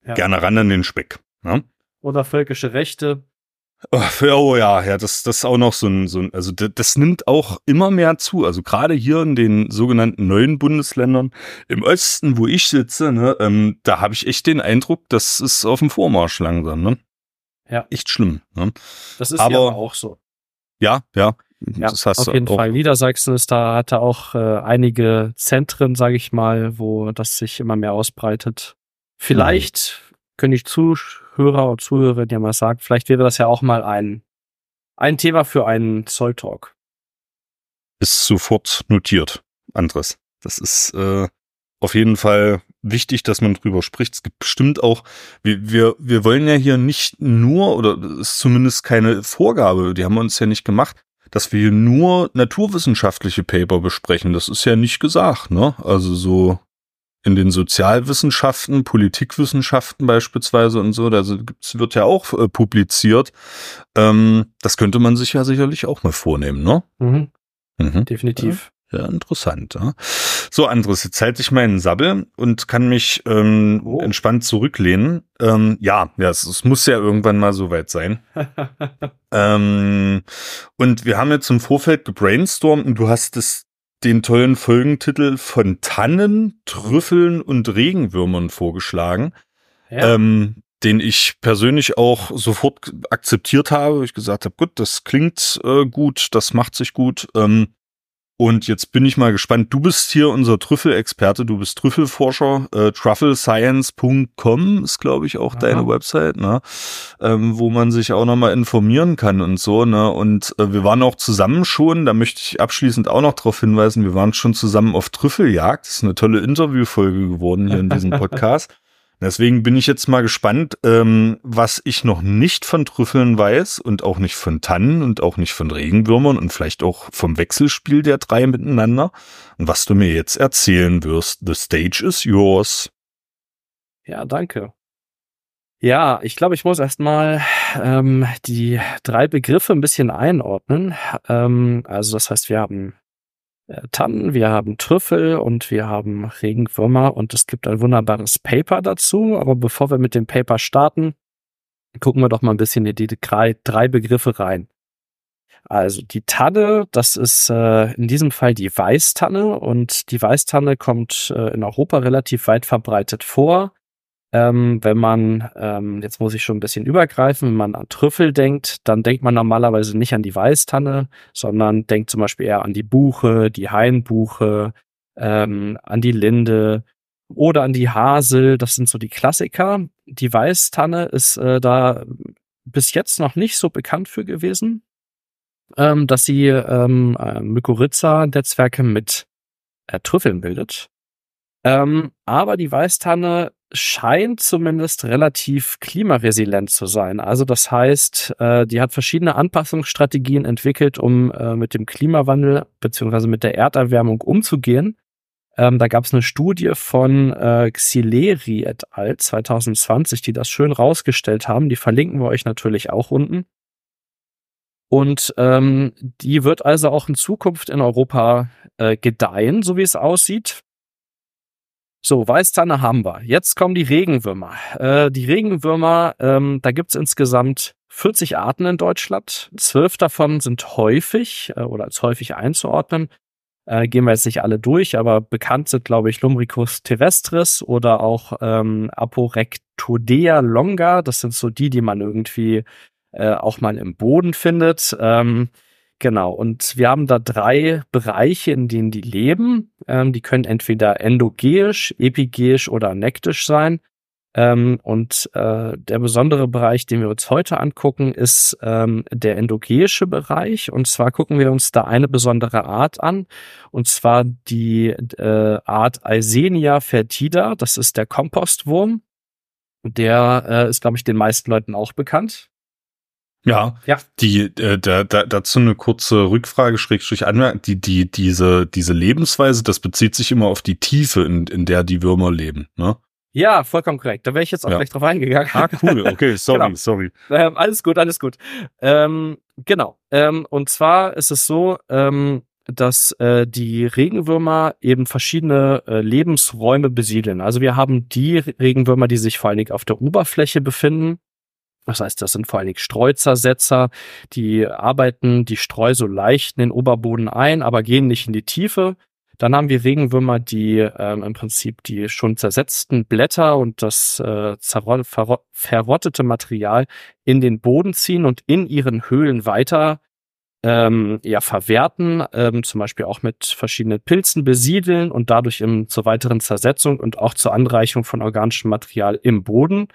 ja. gerne ran an den Speck. Ne? Oder völkische Rechte. Oh, oh ja, ja, das, das ist auch noch so ein, so ein, also das, das nimmt auch immer mehr zu. Also gerade hier in den sogenannten neuen Bundesländern im Osten, wo ich sitze, ne, ähm, da habe ich echt den Eindruck, das ist auf dem Vormarsch langsam, ne? Ja. Echt schlimm. Ne? Das ist aber ja auch so. Ja, ja. Ja, das hast auf jeden auch. Fall. Niedersachsen ist da, hatte auch äh, einige Zentren, sage ich mal, wo das sich immer mehr ausbreitet. Vielleicht. Können ich zu Hörer und Zuhörer, die mal sagt, vielleicht wäre das ja auch mal ein, ein Thema für einen Zoll-Talk. Ist sofort notiert, Andres. Das ist äh, auf jeden Fall wichtig, dass man drüber spricht. Es gibt bestimmt auch, wir, wir, wir wollen ja hier nicht nur, oder ist zumindest keine Vorgabe, die haben wir uns ja nicht gemacht, dass wir nur naturwissenschaftliche Paper besprechen. Das ist ja nicht gesagt, ne? Also so in den Sozialwissenschaften, Politikwissenschaften beispielsweise und so, da wird ja auch äh, publiziert. Ähm, das könnte man sich ja sicherlich auch mal vornehmen, ne? Mhm. Mhm. Definitiv. Ja, ja interessant. Ja. So, Andres, jetzt halte ich meinen Sabbel und kann mich ähm, oh. entspannt zurücklehnen. Ähm, ja, ja, es, es, muss ja irgendwann mal soweit sein. ähm, und wir haben jetzt im Vorfeld gebrainstormt und du hast es den tollen Folgentitel von Tannen, Trüffeln und Regenwürmern vorgeschlagen, ja. ähm, den ich persönlich auch sofort akzeptiert habe. Ich gesagt habe, gut, das klingt äh, gut, das macht sich gut. Ähm, und jetzt bin ich mal gespannt. Du bist hier unser Trüffelexperte, du bist Trüffelforscher. Äh, trufflescience.com ist, glaube ich, auch Aha. deine Website, ne? Ähm, wo man sich auch nochmal informieren kann und so. Ne? Und äh, wir waren auch zusammen schon, da möchte ich abschließend auch noch darauf hinweisen, wir waren schon zusammen auf Trüffeljagd. Das ist eine tolle Interviewfolge geworden hier in diesem Podcast. Deswegen bin ich jetzt mal gespannt, ähm, was ich noch nicht von Trüffeln weiß und auch nicht von Tannen und auch nicht von Regenwürmern und vielleicht auch vom Wechselspiel der drei miteinander und was du mir jetzt erzählen wirst. The stage is yours. Ja, danke. Ja, ich glaube, ich muss erstmal ähm, die drei Begriffe ein bisschen einordnen. Ähm, also das heißt, wir haben Tannen, wir haben Trüffel und wir haben Regenwürmer und es gibt ein wunderbares Paper dazu. Aber bevor wir mit dem Paper starten, gucken wir doch mal ein bisschen in die drei, drei Begriffe rein. Also die Tanne, das ist äh, in diesem Fall die Weißtanne und die Weißtanne kommt äh, in Europa relativ weit verbreitet vor. Ähm, wenn man, ähm, jetzt muss ich schon ein bisschen übergreifen, wenn man an Trüffel denkt, dann denkt man normalerweise nicht an die Weißtanne, sondern denkt zum Beispiel eher an die Buche, die Hainbuche, ähm, an die Linde oder an die Hasel. Das sind so die Klassiker. Die Weißtanne ist äh, da bis jetzt noch nicht so bekannt für gewesen. ähm, dass sie ähm, äh, Mykorrhiza-Netzwerke mit äh, Trüffeln bildet. Ähm, aber die Weißtanne scheint zumindest relativ klimaresilient zu sein. Also das heißt, äh, die hat verschiedene Anpassungsstrategien entwickelt, um äh, mit dem Klimawandel beziehungsweise mit der Erderwärmung umzugehen. Ähm, da gab es eine Studie von äh, Xileri et al. 2020, die das schön rausgestellt haben. Die verlinken wir euch natürlich auch unten. Und ähm, die wird also auch in Zukunft in Europa äh, gedeihen, so wie es aussieht. So, Weißtanne haben wir. Jetzt kommen die Regenwürmer. Äh, die Regenwürmer, ähm, da gibt's insgesamt 40 Arten in Deutschland. Zwölf davon sind häufig äh, oder als häufig einzuordnen. Äh, gehen wir jetzt nicht alle durch, aber bekannt sind, glaube ich, Lumbricus terrestris oder auch ähm, Aporectodea longa. Das sind so die, die man irgendwie äh, auch mal im Boden findet. Ähm, Genau, und wir haben da drei Bereiche, in denen die leben. Ähm, die können entweder endogeisch, epigeisch oder nektisch sein. Ähm, und äh, der besondere Bereich, den wir uns heute angucken, ist ähm, der endogeische Bereich. Und zwar gucken wir uns da eine besondere Art an, und zwar die äh, Art Eisenia fertida. Das ist der Kompostwurm. Der äh, ist, glaube ich, den meisten Leuten auch bekannt. Ja, ja. Die, äh, da, da, dazu eine kurze Rückfrage, Schrägstrich Anmerkung. Die, die, diese, diese Lebensweise, das bezieht sich immer auf die Tiefe, in, in der die Würmer leben, ne? Ja, vollkommen korrekt. Da wäre ich jetzt auch ja. gleich drauf eingegangen. Ah, cool. Okay, sorry, genau. sorry. Ähm, alles gut, alles gut. Ähm, genau. Ähm, und zwar ist es so, ähm, dass äh, die Regenwürmer eben verschiedene äh, Lebensräume besiedeln. Also wir haben die Regenwürmer, die sich vor allen Dingen auf der Oberfläche befinden, das heißt, das sind vor allen Dingen Streuzersetzer, die arbeiten die Streu so leicht in den Oberboden ein, aber gehen nicht in die Tiefe. Dann haben wir Regenwürmer, die ähm, im Prinzip die schon zersetzten Blätter und das äh, verrottete Material in den Boden ziehen und in ihren Höhlen weiter ähm, ja, verwerten, ähm, zum Beispiel auch mit verschiedenen Pilzen besiedeln und dadurch im, zur weiteren Zersetzung und auch zur Anreichung von organischem Material im Boden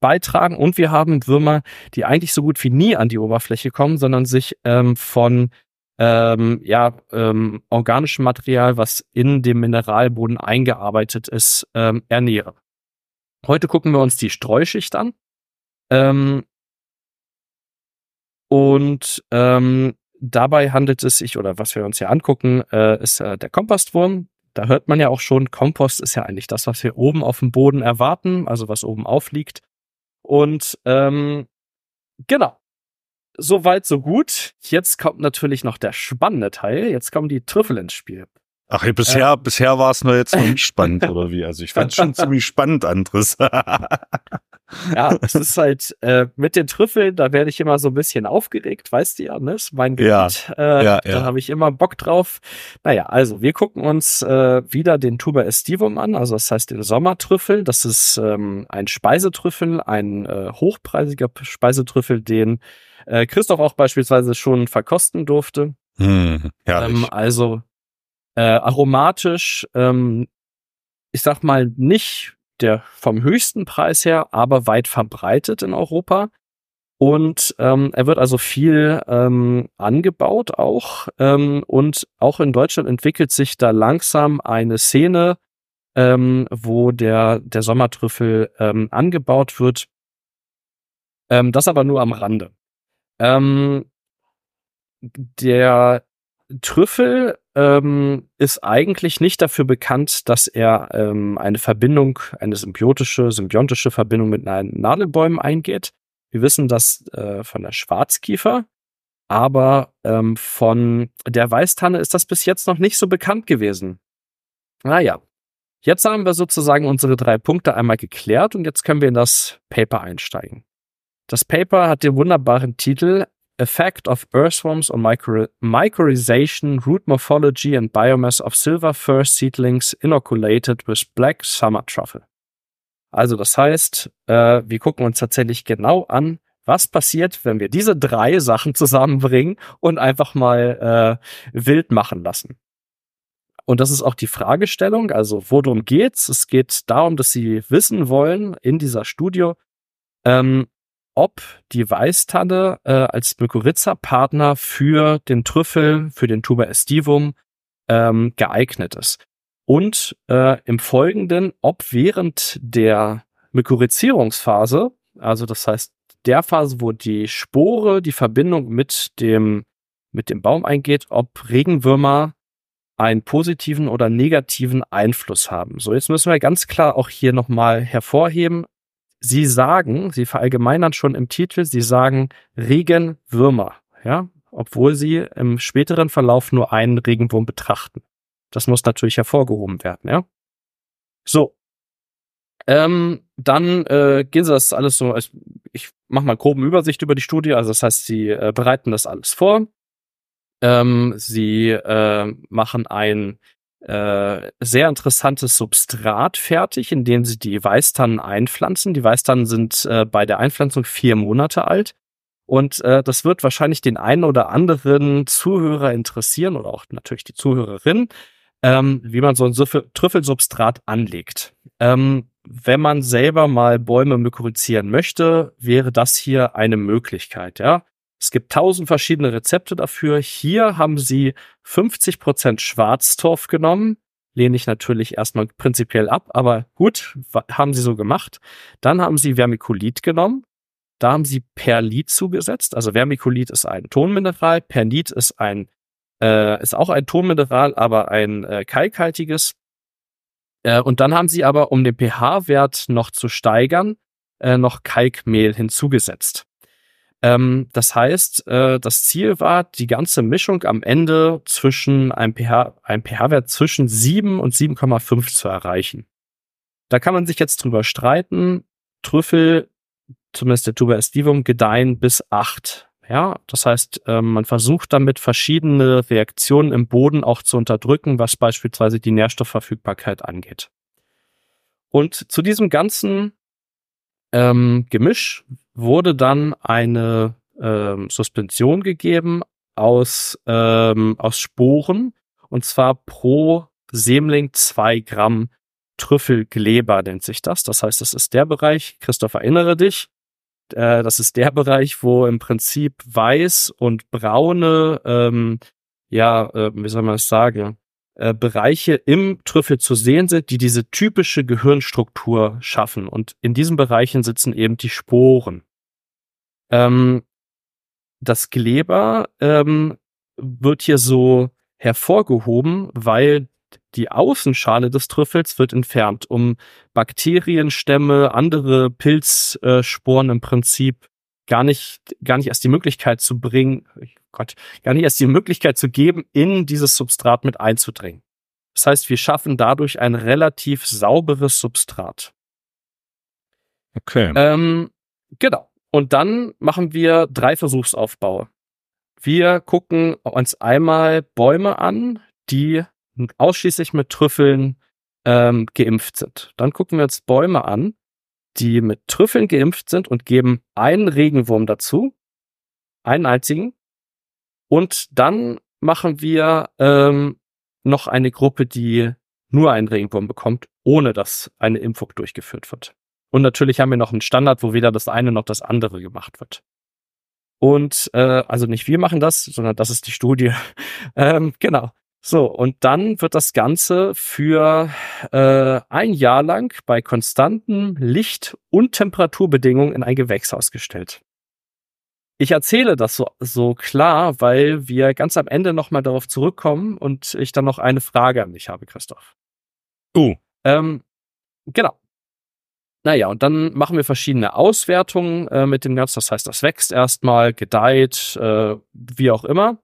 beitragen. Und wir haben Würmer, die eigentlich so gut wie nie an die Oberfläche kommen, sondern sich ähm, von ähm, ja, ähm, organischem Material, was in dem Mineralboden eingearbeitet ist, ähm, ernähren. Heute gucken wir uns die Streuschicht an. Ähm, und ähm, Dabei handelt es sich, oder was wir uns hier angucken, äh, ist äh, der Kompostwurm. Da hört man ja auch schon, Kompost ist ja eigentlich das, was wir oben auf dem Boden erwarten, also was oben aufliegt. Und ähm, genau, soweit, so gut. Jetzt kommt natürlich noch der spannende Teil. Jetzt kommen die Trüffel ins Spiel. Ach, bisher, äh, bisher war es nur jetzt noch nicht spannend, oder wie? Also ich fand es schon ziemlich spannend, Andres. ja, es ist halt äh, mit den Trüffeln, da werde ich immer so ein bisschen aufgeregt, weißt du ja, ne? Ist mein Gebiet. Ja, äh, ja, da ja. habe ich immer Bock drauf. Naja, also wir gucken uns äh, wieder den Tuber estivum an, also das heißt den Sommertrüffel. Das ist ähm, ein Speisetrüffel, ein äh, hochpreisiger Speisetrüffel, den äh, Christoph auch beispielsweise schon verkosten durfte. Hm, ähm, also äh, aromatisch, ähm, ich sag mal nicht der vom höchsten Preis her, aber weit verbreitet in Europa. Und ähm, er wird also viel ähm, angebaut auch. Ähm, und auch in Deutschland entwickelt sich da langsam eine Szene, ähm, wo der, der Sommertrüffel ähm, angebaut wird. Ähm, das aber nur am Rande. Ähm, der Trüffel ähm, ist eigentlich nicht dafür bekannt, dass er ähm, eine Verbindung, eine symbiotische, symbiontische Verbindung mit Nadelbäumen eingeht. Wir wissen das äh, von der Schwarzkiefer, aber ähm, von der Weißtanne ist das bis jetzt noch nicht so bekannt gewesen. Naja, jetzt haben wir sozusagen unsere drei Punkte einmal geklärt und jetzt können wir in das Paper einsteigen. Das Paper hat den wunderbaren Titel effect of earthworms on micro mycorrhization, root morphology and biomass of silver fir seedlings inoculated with black summer truffle. Also das heißt, äh, wir gucken uns tatsächlich genau an, was passiert, wenn wir diese drei Sachen zusammenbringen und einfach mal äh, wild machen lassen. Und das ist auch die Fragestellung, also worum geht's? Es geht darum, dass Sie wissen wollen in dieser Studie, ähm, ob die Weißtanne äh, als Mykorrhiza-Partner für den Trüffel, für den Tuber estivum ähm, geeignet ist. Und äh, im Folgenden, ob während der Mykorrhizierungsphase, also das heißt der Phase, wo die Spore die Verbindung mit dem, mit dem Baum eingeht, ob Regenwürmer einen positiven oder negativen Einfluss haben. So, jetzt müssen wir ganz klar auch hier nochmal hervorheben, Sie sagen, Sie verallgemeinern schon im Titel, Sie sagen Regenwürmer, ja, obwohl Sie im späteren Verlauf nur einen Regenwurm betrachten. Das muss natürlich hervorgehoben werden, ja. So. Ähm, dann äh, gehen Sie das alles so, ich mache mal groben Übersicht über die Studie, also das heißt, Sie äh, bereiten das alles vor. Ähm, sie äh, machen ein äh, sehr interessantes Substrat fertig, in dem sie die Weißtannen einpflanzen. Die Weißtannen sind äh, bei der Einpflanzung vier Monate alt. Und äh, das wird wahrscheinlich den einen oder anderen Zuhörer interessieren oder auch natürlich die Zuhörerin, ähm, wie man so ein Trüffelsubstrat anlegt. Ähm, wenn man selber mal Bäume mykorrhizieren möchte, wäre das hier eine Möglichkeit, ja. Es gibt tausend verschiedene Rezepte dafür. Hier haben sie 50 Prozent Schwarztorf genommen. Lehne ich natürlich erstmal prinzipiell ab, aber gut, haben sie so gemacht. Dann haben sie Vermiculit genommen. Da haben sie Perlit zugesetzt. Also Vermiculit ist ein Tonmineral, Perlit ist ein äh, ist auch ein Tonmineral, aber ein äh, kalkhaltiges. Äh, und dann haben sie aber, um den pH-Wert noch zu steigern, äh, noch Kalkmehl hinzugesetzt. Ähm, das heißt, äh, das Ziel war, die ganze Mischung am Ende zwischen einem pH, einem pH-Wert zwischen 7 und 7,5 zu erreichen. Da kann man sich jetzt drüber streiten. Trüffel, zumindest der Tuber estivum, gedeihen bis 8. Ja, das heißt, äh, man versucht damit verschiedene Reaktionen im Boden auch zu unterdrücken, was beispielsweise die Nährstoffverfügbarkeit angeht. Und zu diesem ganzen ähm, Gemisch wurde dann eine ähm, Suspension gegeben aus, ähm, aus Sporen und zwar pro Sämling zwei Gramm Trüffelgleber nennt sich das. Das heißt, das ist der Bereich, Christoph, erinnere dich, äh, das ist der Bereich, wo im Prinzip weiß und braune, ähm, ja, äh, wie soll man das sagen, äh, Bereiche im Trüffel zu sehen sind, die diese typische Gehirnstruktur schaffen. Und in diesen Bereichen sitzen eben die Sporen. Ähm, das Kleber ähm, wird hier so hervorgehoben, weil die Außenschale des Trüffels wird entfernt, um Bakterienstämme, andere Pilzsporen im Prinzip gar nicht, gar nicht erst die Möglichkeit zu bringen, Gott, gar nicht erst die Möglichkeit zu geben, in dieses Substrat mit einzudringen. Das heißt, wir schaffen dadurch ein relativ sauberes Substrat. Okay. Ähm, genau. Und dann machen wir drei Versuchsaufbaue. Wir gucken uns einmal Bäume an, die ausschließlich mit Trüffeln ähm, geimpft sind. Dann gucken wir uns Bäume an, die mit Trüffeln geimpft sind und geben einen Regenwurm dazu, einen einzigen. Und dann machen wir ähm, noch eine Gruppe, die nur einen Regenwurm bekommt, ohne dass eine Impfung durchgeführt wird. Und natürlich haben wir noch einen Standard, wo weder das eine noch das andere gemacht wird. Und äh, also nicht wir machen das, sondern das ist die Studie. ähm, genau. So, und dann wird das Ganze für äh, ein Jahr lang bei konstanten Licht- und Temperaturbedingungen in ein Gewächshaus gestellt. Ich erzähle das so, so klar, weil wir ganz am Ende nochmal darauf zurückkommen und ich dann noch eine Frage an dich habe, Christoph. Oh. Ähm, genau. Naja, und dann machen wir verschiedene Auswertungen äh, mit dem Ganzen. Das heißt, das wächst erstmal, gedeiht, äh, wie auch immer.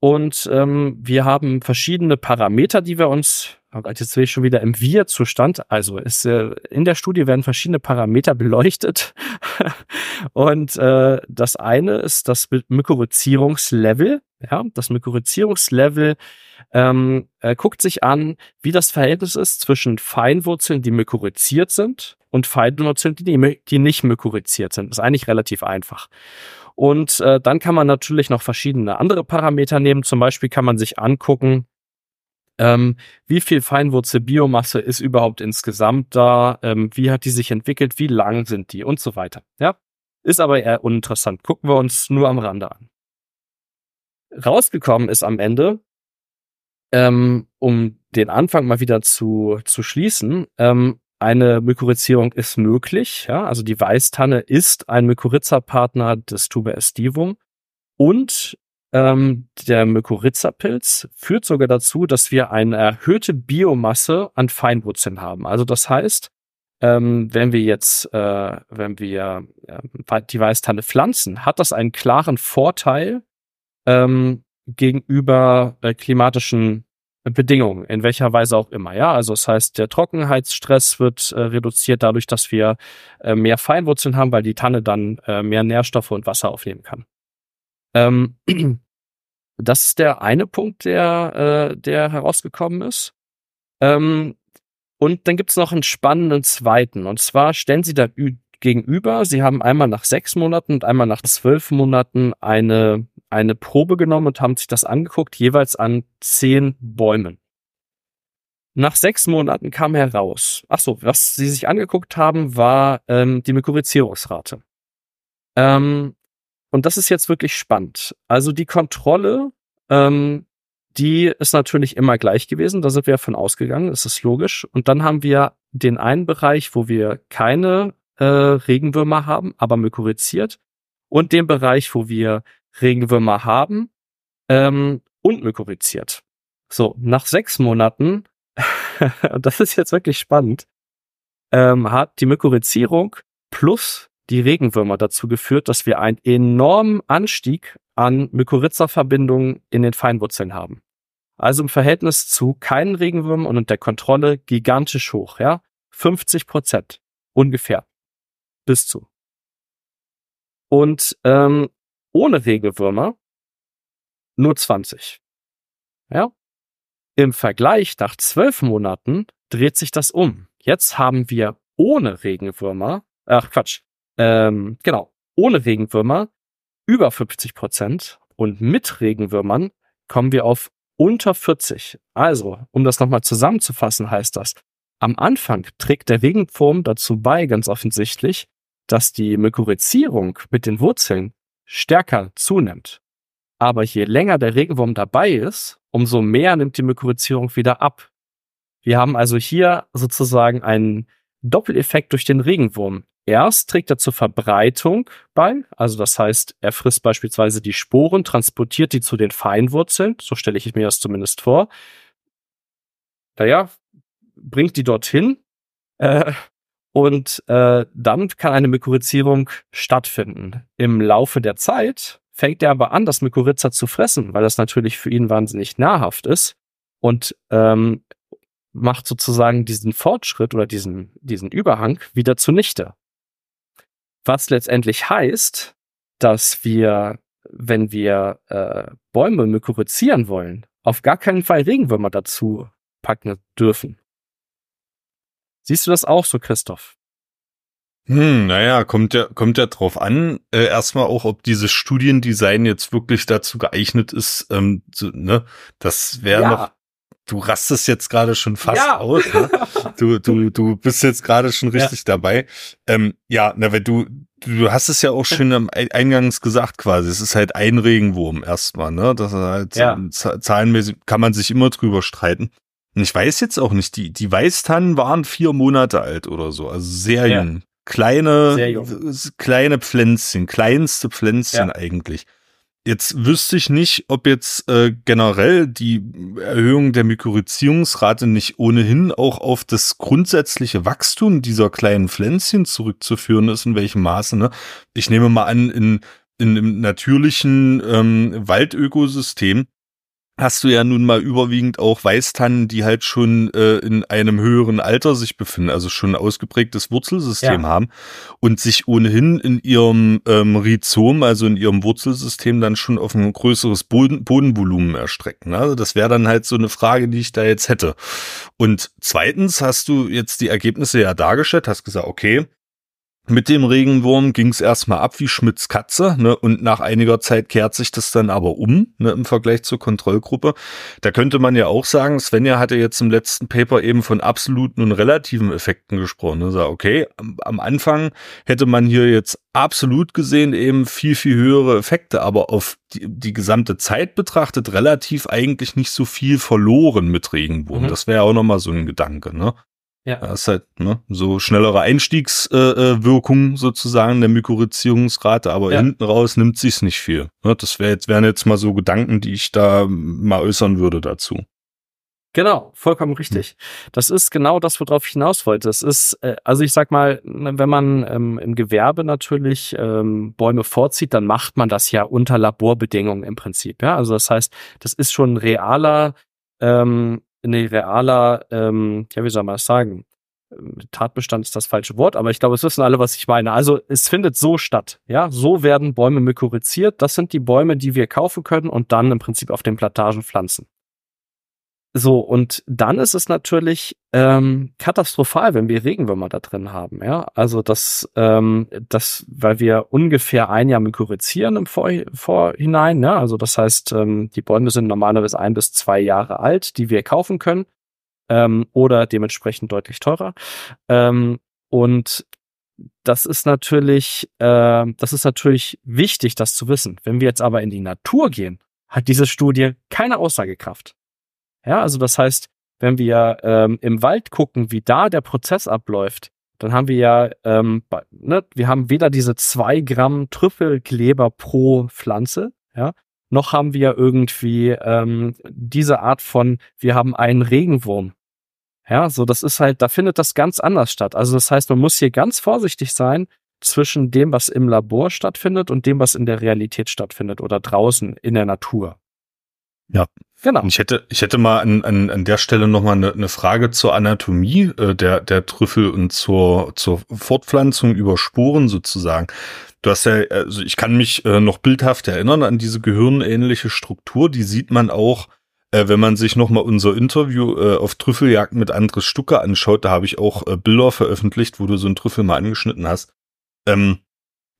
Und ähm, wir haben verschiedene Parameter, die wir uns, oh jetzt will ich schon wieder im Wir-Zustand. Also ist, äh, in der Studie werden verschiedene Parameter beleuchtet. und äh, das eine ist das Mykorrhizierungslevel. Ja, das Mykorrhizierungslevel ähm, äh, guckt sich an, wie das Verhältnis ist zwischen Feinwurzeln, die mykorrhiziert sind, und Feinwurzeln, die, die nicht mykorrhiziert sind. Das ist eigentlich relativ einfach. Und äh, dann kann man natürlich noch verschiedene andere Parameter nehmen. Zum Beispiel kann man sich angucken, ähm, wie viel Feinwurzelbiomasse ist überhaupt insgesamt da, ähm, wie hat die sich entwickelt, wie lang sind die und so weiter. Ja, Ist aber eher uninteressant. Gucken wir uns nur am Rande an. Rausgekommen ist am Ende, ähm, um den Anfang mal wieder zu, zu schließen, ähm, eine Mykorrhizierung ist möglich. Ja? Also die Weißtanne ist ein Mykorrhiza-Partner des Tuber estivum und ähm, der Mykorrhiza-Pilz führt sogar dazu, dass wir eine erhöhte Biomasse an Feinwurzeln haben. Also das heißt, ähm, wenn wir jetzt, äh, wenn wir äh, die Weißtanne pflanzen, hat das einen klaren Vorteil ähm, gegenüber äh, klimatischen Bedingungen, in welcher Weise auch immer. Ja, also das heißt, der Trockenheitsstress wird äh, reduziert dadurch, dass wir äh, mehr Feinwurzeln haben, weil die Tanne dann äh, mehr Nährstoffe und Wasser aufnehmen kann. Ähm, das ist der eine Punkt, der, äh, der herausgekommen ist. Ähm, und dann gibt es noch einen spannenden zweiten. Und zwar stellen Sie da gegenüber, Sie haben einmal nach sechs Monaten und einmal nach zwölf Monaten eine eine Probe genommen und haben sich das angeguckt, jeweils an zehn Bäumen. Nach sechs Monaten kam heraus, ach so, was sie sich angeguckt haben, war ähm, die Mykorrhizierungsrate. Ähm, und das ist jetzt wirklich spannend. Also die Kontrolle, ähm, die ist natürlich immer gleich gewesen, da sind wir von ausgegangen, das ist logisch. Und dann haben wir den einen Bereich, wo wir keine äh, Regenwürmer haben, aber mykorrhiziert. Und den Bereich, wo wir Regenwürmer haben ähm, und mykorrhiziert. So, nach sechs Monaten, das ist jetzt wirklich spannend, ähm, hat die Mykorrhizierung plus die Regenwürmer dazu geführt, dass wir einen enormen Anstieg an Mykorrhiza-Verbindungen in den Feinwurzeln haben. Also im Verhältnis zu keinen Regenwürmern und der Kontrolle gigantisch hoch, ja? 50 Prozent ungefähr bis zu. Und ähm, ohne Regenwürmer nur 20. Ja? Im Vergleich nach zwölf Monaten dreht sich das um. Jetzt haben wir ohne Regenwürmer, ach Quatsch, ähm, genau, ohne Regenwürmer über 50 Prozent und mit Regenwürmern kommen wir auf unter 40. Also, um das nochmal zusammenzufassen, heißt das, am Anfang trägt der Regenwurm dazu bei, ganz offensichtlich, dass die Mykorrhizierung mit den Wurzeln stärker zunimmt. Aber je länger der Regenwurm dabei ist, umso mehr nimmt die Mykorrhizierung wieder ab. Wir haben also hier sozusagen einen Doppeleffekt durch den Regenwurm. Erst trägt er zur Verbreitung bei, also das heißt, er frisst beispielsweise die Sporen, transportiert die zu den Feinwurzeln, so stelle ich mir das zumindest vor. Naja, bringt die dorthin, äh, und äh, dann kann eine Mykorrhizierung stattfinden. Im Laufe der Zeit fängt er aber an, das Mykorrhiza zu fressen, weil das natürlich für ihn wahnsinnig nahrhaft ist und ähm, macht sozusagen diesen Fortschritt oder diesen, diesen Überhang wieder zunichte. Was letztendlich heißt, dass wir, wenn wir äh, Bäume mykorrhizieren wollen, auf gar keinen Fall Regenwürmer dazu packen dürfen. Siehst du das auch so, Christoph? Hm, naja, kommt ja, kommt ja drauf an. Äh, erstmal auch, ob dieses Studiendesign jetzt wirklich dazu geeignet ist, ähm, so, ne, das wäre ja. noch, du rastest jetzt gerade schon fast ja. aus, ne? Du, du, du bist jetzt gerade schon richtig ja. dabei. Ähm, ja, na, weil du, du hast es ja auch schon am Eingangs gesagt quasi, es ist halt ein Regenwurm erstmal, ne? Das ist halt ja. zahlenmäßig kann man sich immer drüber streiten. Und ich weiß jetzt auch nicht, die, die Weißtannen waren vier Monate alt oder so, also sehr jung. Kleine, sehr jung. kleine Pflänzchen, kleinste Pflänzchen eigentlich. Jetzt wüsste ich nicht, ob jetzt äh, generell die Erhöhung der Mykorrhizierungsrate nicht ohnehin auch auf das grundsätzliche Wachstum dieser kleinen Pflänzchen zurückzuführen ist, in welchem Maße. Ne? Ich nehme mal an, in, in einem natürlichen ähm, Waldökosystem hast du ja nun mal überwiegend auch Weißtannen, die halt schon äh, in einem höheren Alter sich befinden, also schon ein ausgeprägtes Wurzelsystem ja. haben und sich ohnehin in ihrem ähm, Rhizom, also in ihrem Wurzelsystem, dann schon auf ein größeres Boden, Bodenvolumen erstrecken. Also das wäre dann halt so eine Frage, die ich da jetzt hätte. Und zweitens hast du jetzt die Ergebnisse ja dargestellt, hast gesagt, okay, mit dem Regenwurm ging es erstmal ab wie Schmidts Katze, ne? Und nach einiger Zeit kehrt sich das dann aber um, ne, im Vergleich zur Kontrollgruppe. Da könnte man ja auch sagen, Svenja hatte jetzt im letzten Paper eben von absoluten und relativen Effekten gesprochen. Ne? Sag, okay, am, am Anfang hätte man hier jetzt absolut gesehen eben viel, viel höhere Effekte, aber auf die, die gesamte Zeit betrachtet relativ eigentlich nicht so viel verloren mit Regenwurm. Mhm. Das wäre auch nochmal so ein Gedanke, ne? Ja. Das ist halt ne, so schnellere Einstiegswirkung äh, äh sozusagen der Mykorrhizierungsrate, aber ja. hinten raus nimmt sich's nicht viel. Ne, das wäre jetzt, wären jetzt mal so Gedanken, die ich da mal äußern würde dazu. Genau, vollkommen richtig. Das ist genau das, worauf ich hinaus wollte. Das ist, äh, also ich sag mal, wenn man ähm, im Gewerbe natürlich ähm, Bäume vorzieht, dann macht man das ja unter Laborbedingungen im Prinzip. Ja, also das heißt, das ist schon ein realer ähm, nee, realer, ähm, ja, wie soll man das sagen? Tatbestand ist das falsche Wort, aber ich glaube, es wissen alle, was ich meine. Also es findet so statt. Ja, so werden Bäume mykorrhiziert. Das sind die Bäume, die wir kaufen können und dann im Prinzip auf den Plantagen pflanzen. So, und dann ist es natürlich ähm, katastrophal, wenn wir Regenwürmer da drin haben. Ja, also das, ähm, das, weil wir ungefähr ein Jahr mykorrhizieren im Vor Vorhinein. Ja, also das heißt, ähm, die Bäume sind normalerweise ein bis zwei Jahre alt, die wir kaufen können ähm, oder dementsprechend deutlich teurer. Ähm, und das ist natürlich, äh, das ist natürlich wichtig, das zu wissen. Wenn wir jetzt aber in die Natur gehen, hat diese Studie keine Aussagekraft. Ja, also das heißt, wenn wir ähm, im Wald gucken, wie da der Prozess abläuft, dann haben wir ja, ähm, ne, wir haben weder diese zwei Gramm Trüffelkleber pro Pflanze, ja, noch haben wir irgendwie ähm, diese Art von, wir haben einen Regenwurm. Ja, so das ist halt, da findet das ganz anders statt. Also das heißt, man muss hier ganz vorsichtig sein zwischen dem, was im Labor stattfindet und dem, was in der Realität stattfindet oder draußen in der Natur. Ja, genau. Und ich hätte, ich hätte mal an, an, an der Stelle noch mal eine, eine Frage zur Anatomie äh, der, der Trüffel und zur, zur Fortpflanzung über Sporen sozusagen. Du hast ja, also ich kann mich äh, noch bildhaft erinnern an diese gehirnähnliche Struktur, die sieht man auch, äh, wenn man sich noch mal unser Interview äh, auf Trüffeljagd mit Andres Stucker anschaut, da habe ich auch äh, Bilder veröffentlicht, wo du so einen Trüffel mal angeschnitten hast. Ähm,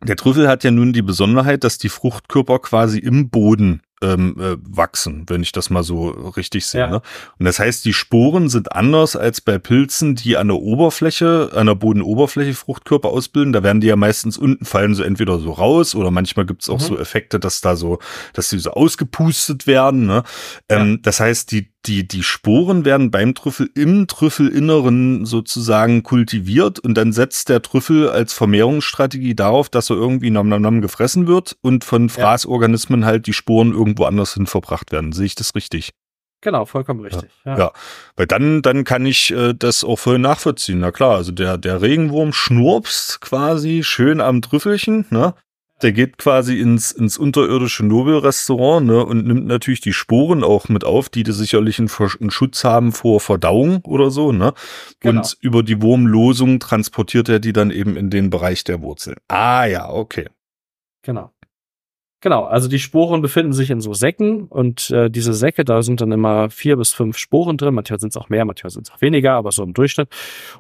der Trüffel hat ja nun die Besonderheit, dass die Fruchtkörper quasi im Boden ähm, äh, wachsen, wenn ich das mal so richtig sehe. Ja. Ne? Und das heißt, die Sporen sind anders als bei Pilzen, die an der Oberfläche, an der Bodenoberfläche Fruchtkörper ausbilden. Da werden die ja meistens unten fallen so entweder so raus oder manchmal gibt es auch mhm. so Effekte, dass da so, dass die so ausgepustet werden. Ne? Ähm, ja. Das heißt, die die, die Sporen werden beim Trüffel im Trüffelinneren sozusagen kultiviert und dann setzt der Trüffel als Vermehrungsstrategie darauf, dass er irgendwie nom nom nom gefressen wird und von Fraßorganismen halt die Sporen irgendwo anders hin verbracht werden. Sehe ich das richtig? Genau, vollkommen richtig. Ja, ja. weil dann, dann kann ich äh, das auch voll nachvollziehen. Na klar, also der, der Regenwurm schnurpst quasi schön am Trüffelchen, ne? Der geht quasi ins, ins unterirdische Nobelrestaurant ne, und nimmt natürlich die Sporen auch mit auf, die, die sicherlich einen, einen Schutz haben vor Verdauung oder so. Ne? Genau. Und über die Wurmlosung transportiert er die dann eben in den Bereich der Wurzeln. Ah ja, okay. Genau. Genau, also die Sporen befinden sich in so Säcken und äh, diese Säcke, da sind dann immer vier bis fünf Sporen drin, manchmal sind es auch mehr, manchmal sind es auch weniger, aber so im Durchschnitt.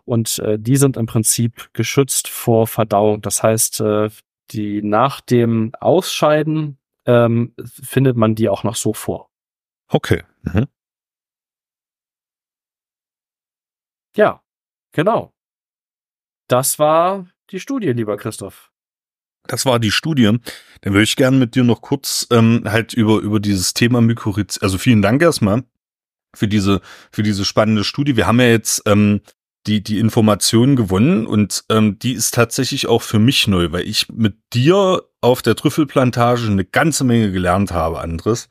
Und äh, die sind im Prinzip geschützt vor Verdauung. Das heißt, äh, die nach dem Ausscheiden ähm, findet man die auch noch so vor. Okay. Mhm. Ja, genau. Das war die Studie, lieber Christoph. Das war die Studie. Dann würde ich gerne mit dir noch kurz ähm, halt über über dieses Thema Mykorrhiz. Also vielen Dank erstmal für diese für diese spannende Studie. Wir haben ja jetzt ähm, die, die Information gewonnen und ähm, die ist tatsächlich auch für mich neu, weil ich mit dir auf der Trüffelplantage eine ganze Menge gelernt habe, Andres.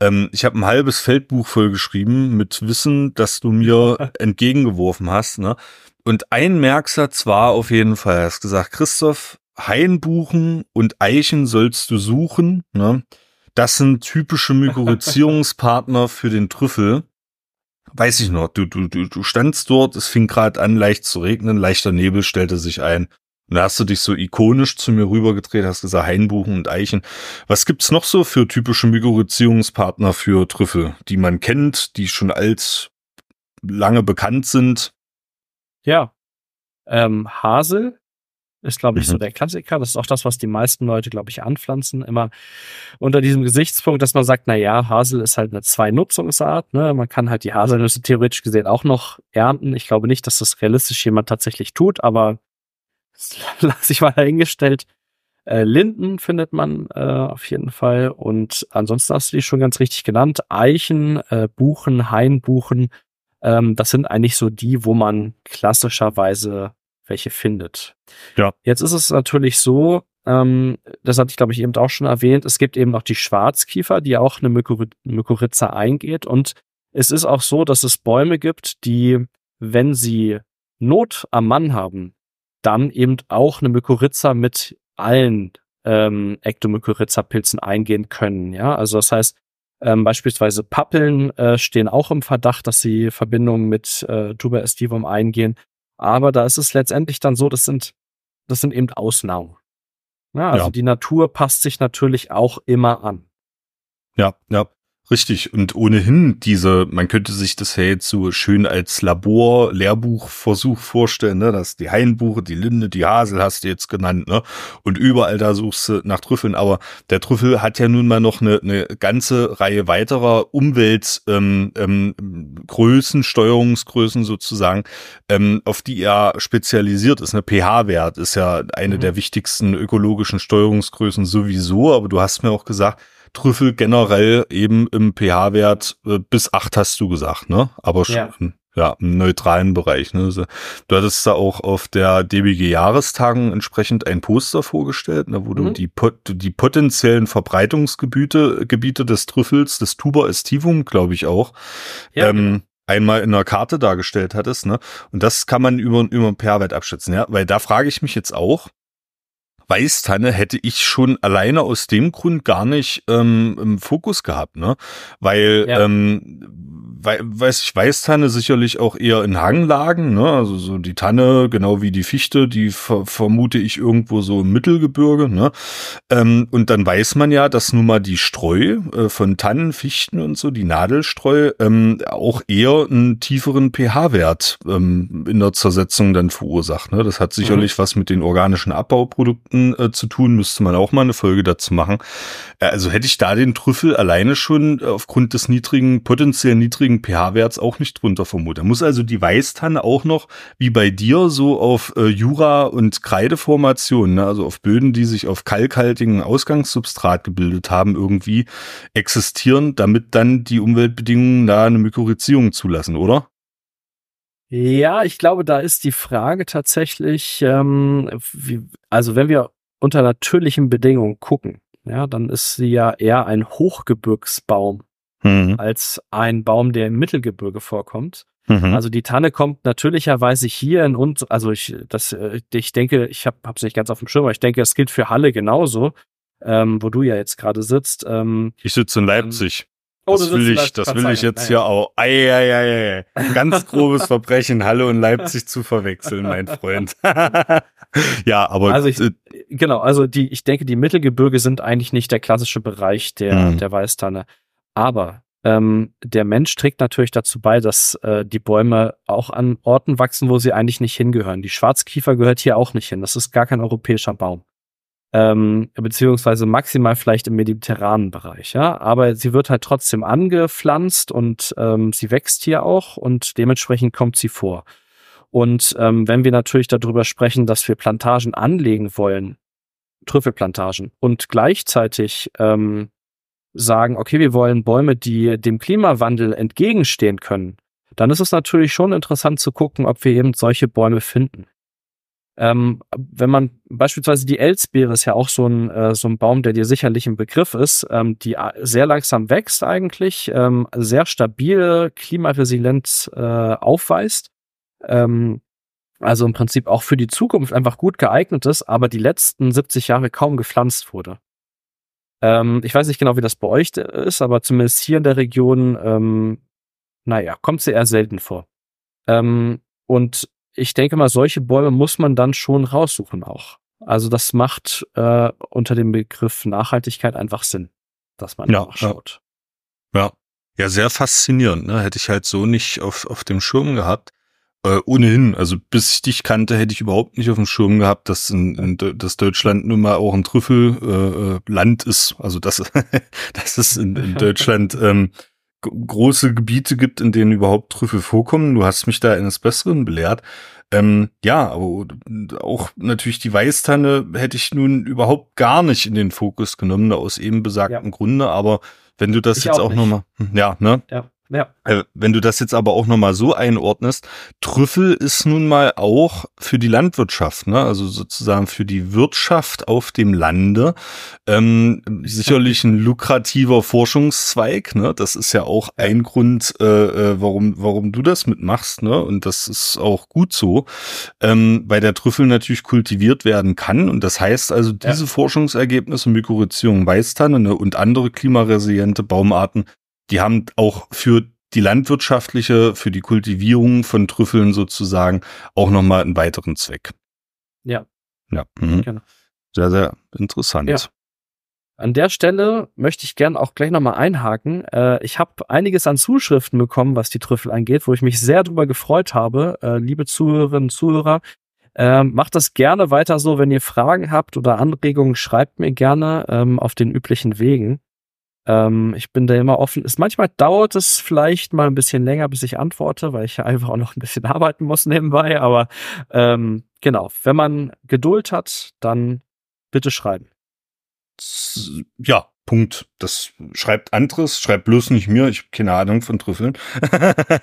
Ähm, ich habe ein halbes Feldbuch vollgeschrieben mit Wissen, das du mir entgegengeworfen hast. Ne? Und ein Merksatz war auf jeden Fall, hast gesagt, Christoph, Hainbuchen und Eichen sollst du suchen. Ne? Das sind typische Mykorrhizierungspartner für den Trüffel weiß ich noch, du, du, du, du standst dort, es fing gerade an, leicht zu regnen, leichter Nebel stellte sich ein. Und da hast du dich so ikonisch zu mir rübergedreht, hast gesagt, Hainbuchen und Eichen. Was gibt's noch so für typische Mykorrhizierungspartner für Trüffel, die man kennt, die schon alt lange bekannt sind? Ja, ähm, Hasel ist, glaube ich, mhm. so der Klassiker. Das ist auch das, was die meisten Leute, glaube ich, anpflanzen. Immer unter diesem Gesichtspunkt, dass man sagt, na ja, Hasel ist halt eine Zwei-Nutzungsart. Ne? Man kann halt die Haselnüsse theoretisch gesehen auch noch ernten. Ich glaube nicht, dass das realistisch jemand tatsächlich tut, aber lasse ich mal dahingestellt. Äh, Linden findet man äh, auf jeden Fall. Und ansonsten hast du die schon ganz richtig genannt. Eichen, äh, Buchen, Hainbuchen. Ähm, das sind eigentlich so die, wo man klassischerweise welche findet. Ja. Jetzt ist es natürlich so, ähm, das hatte ich glaube ich eben auch schon erwähnt, es gibt eben noch die Schwarzkiefer, die auch eine Mykorrhiza eingeht und es ist auch so, dass es Bäume gibt, die, wenn sie Not am Mann haben, dann eben auch eine Mykorrhiza mit allen ähm, Ektomykorrhiza-Pilzen eingehen können. Ja, also das heißt, ähm, beispielsweise Pappeln äh, stehen auch im Verdacht, dass sie Verbindungen mit äh, Tuber estivum eingehen. Aber da ist es letztendlich dann so, das sind, das sind eben Ausnahmen. Ja, also ja. die Natur passt sich natürlich auch immer an. Ja, ja. Richtig. Und ohnehin diese, man könnte sich das ja jetzt so schön als Labor, Lehrbuchversuch vorstellen, ne? dass die Hainbuche, die Linde, die Hasel hast du jetzt genannt, ne? Und überall da suchst du nach Trüffeln. Aber der Trüffel hat ja nun mal noch eine, eine ganze Reihe weiterer Umweltgrößen, ähm, ähm, Steuerungsgrößen sozusagen, ähm, auf die er spezialisiert ist. Ne? pH-Wert ist ja eine mhm. der wichtigsten ökologischen Steuerungsgrößen sowieso, aber du hast mir auch gesagt, Trüffel generell eben im pH-Wert äh, bis acht hast du gesagt, ne? Aber schon, ja. ja, im neutralen Bereich. Ne? Du hattest da auch auf der DBG-Jahrestagung entsprechend ein Poster vorgestellt, ne, wo mhm. du die, die potenziellen Verbreitungsgebiete Gebiete des Trüffels, des Tuber estivum, glaube ich auch, ja, ähm, genau. einmal in einer Karte dargestellt hattest. Ne? Und das kann man über, über pH-Wert abschätzen. Ja? Weil da frage ich mich jetzt auch, Weißtanne hätte ich schon alleine aus dem Grund gar nicht ähm, im Fokus gehabt, ne? Weil ja. ähm, weiß ich, Weißtanne sicherlich auch eher in Hanglagen, ne? Also so die Tanne, genau wie die Fichte, die ver vermute ich irgendwo so im Mittelgebirge, ne? Ähm, und dann weiß man ja, dass nun mal die Streu äh, von Tannen, Fichten und so, die Nadelstreu, ähm, auch eher einen tieferen pH-Wert ähm, in der Zersetzung dann verursacht. Ne? Das hat sicherlich mhm. was mit den organischen Abbauprodukten äh, zu tun, müsste man auch mal eine Folge dazu machen. Äh, also hätte ich da den Trüffel alleine schon aufgrund des niedrigen, potenziell niedrigen niedrigen pH-Werts auch nicht drunter vermuten. Muss also die Weißtanne auch noch, wie bei dir, so auf äh, Jura- und Kreideformationen, ne, also auf Böden, die sich auf kalkhaltigen Ausgangssubstrat gebildet haben, irgendwie existieren, damit dann die Umweltbedingungen da eine Mykorrhizierung zulassen, oder? Ja, ich glaube, da ist die Frage tatsächlich, ähm, wie, also wenn wir unter natürlichen Bedingungen gucken, ja, dann ist sie ja eher ein Hochgebirgsbaum mhm. als ein Baum, der im Mittelgebirge vorkommt. Mhm. Also die Tanne kommt natürlicherweise hier in uns, also ich, das, äh, ich denke, ich habe es nicht ganz auf dem Schirm, aber ich denke, es gilt für Halle genauso, ähm, wo du ja jetzt gerade sitzt. Ähm, ich sitze in Leipzig. Oh, das will ich, das will ich jetzt hier auch. Ei, ei, ei, ei. Ganz grobes Verbrechen, Halle und Leipzig zu verwechseln, mein Freund. ja, aber also ich, äh, genau, also die, ich denke, die Mittelgebirge sind eigentlich nicht der klassische Bereich der mhm. der Weißtanne. Aber ähm, der Mensch trägt natürlich dazu bei, dass äh, die Bäume auch an Orten wachsen, wo sie eigentlich nicht hingehören. Die Schwarzkiefer gehört hier auch nicht hin. Das ist gar kein europäischer Baum. Ähm, beziehungsweise maximal vielleicht im mediterranen Bereich, ja. Aber sie wird halt trotzdem angepflanzt und ähm, sie wächst hier auch und dementsprechend kommt sie vor. Und ähm, wenn wir natürlich darüber sprechen, dass wir Plantagen anlegen wollen, Trüffelplantagen, und gleichzeitig ähm, sagen, okay, wir wollen Bäume, die dem Klimawandel entgegenstehen können, dann ist es natürlich schon interessant zu gucken, ob wir eben solche Bäume finden. Ähm, wenn man beispielsweise die Elsbeere ist ja auch so ein, äh, so ein Baum, der dir sicherlich ein Begriff ist, ähm, die sehr langsam wächst eigentlich, ähm, sehr stabile Klimaresilienz äh, aufweist. Ähm, also im Prinzip auch für die Zukunft einfach gut geeignet ist, aber die letzten 70 Jahre kaum gepflanzt wurde. Ähm, ich weiß nicht genau, wie das bei euch ist, aber zumindest hier in der Region, ähm, naja, kommt sie eher selten vor. Ähm, und ich denke mal, solche Bäume muss man dann schon raussuchen auch. Also das macht äh, unter dem Begriff Nachhaltigkeit einfach Sinn, dass man ja, schaut. Ja. ja, ja, sehr faszinierend. Ne? Hätte ich halt so nicht auf, auf dem Schirm gehabt. Äh, ohnehin, also bis ich dich kannte, hätte ich überhaupt nicht auf dem Schirm gehabt, dass, in, in, dass Deutschland nun mal auch ein Trüffelland äh, ist. Also dass, dass es in, in Deutschland ähm, große Gebiete gibt, in denen überhaupt Trüffel vorkommen. Du hast mich da eines Besseren belehrt. Ähm, ja, aber auch natürlich die Weißtanne hätte ich nun überhaupt gar nicht in den Fokus genommen, aus eben besagten ja. Grunde. Aber wenn du das ich jetzt auch, auch nochmal, hm, ja, ne? Ja. Ja. Äh, wenn du das jetzt aber auch nochmal so einordnest, Trüffel ist nun mal auch für die Landwirtschaft, ne? also sozusagen für die Wirtschaft auf dem Lande, ähm, sicherlich ein lukrativer Forschungszweig. Ne? Das ist ja auch ein Grund, äh, äh, warum, warum du das mitmachst. Ne? Und das ist auch gut so, ähm, weil der Trüffel natürlich kultiviert werden kann. Und das heißt also, diese ja. Forschungsergebnisse, Mykorrhizierung Weißtanne ne, und andere klimaresiliente Baumarten die haben auch für die landwirtschaftliche, für die Kultivierung von Trüffeln sozusagen auch nochmal einen weiteren Zweck. Ja. Ja. Mhm. Genau. Sehr, sehr interessant. Ja. An der Stelle möchte ich gern auch gleich nochmal einhaken. Äh, ich habe einiges an Zuschriften bekommen, was die Trüffel angeht, wo ich mich sehr drüber gefreut habe. Äh, liebe Zuhörerinnen und Zuhörer, äh, macht das gerne weiter so. Wenn ihr Fragen habt oder Anregungen, schreibt mir gerne ähm, auf den üblichen Wegen. Ähm, ich bin da immer offen. Ist, manchmal dauert es vielleicht mal ein bisschen länger, bis ich antworte, weil ich ja einfach auch noch ein bisschen arbeiten muss nebenbei. Aber ähm, genau, wenn man Geduld hat, dann bitte schreiben. Ja, Punkt. Das schreibt anderes, schreibt bloß nicht mir. Ich habe keine Ahnung von Trüffeln.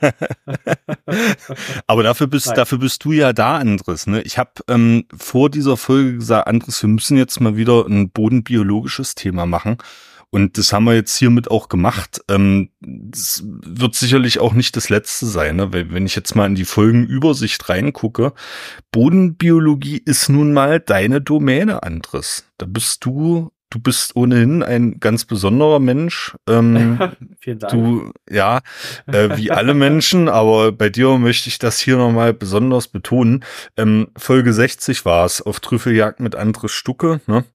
Aber dafür bist, Nein. dafür bist du ja da, Andres. Ne? Ich habe ähm, vor dieser Folge gesagt, Andres, wir müssen jetzt mal wieder ein bodenbiologisches Thema machen. Und das haben wir jetzt hiermit auch gemacht. Ähm, das wird sicherlich auch nicht das letzte sein, ne? weil wenn ich jetzt mal in die Folgenübersicht reingucke, Bodenbiologie ist nun mal deine Domäne, Andres. Da bist du du bist ohnehin ein ganz besonderer Mensch. Ähm, Vielen Dank. Du, ja, äh, wie alle Menschen, aber bei dir möchte ich das hier nochmal besonders betonen. Ähm, Folge 60 war es auf Trüffeljagd mit Andres Stucke. Ne?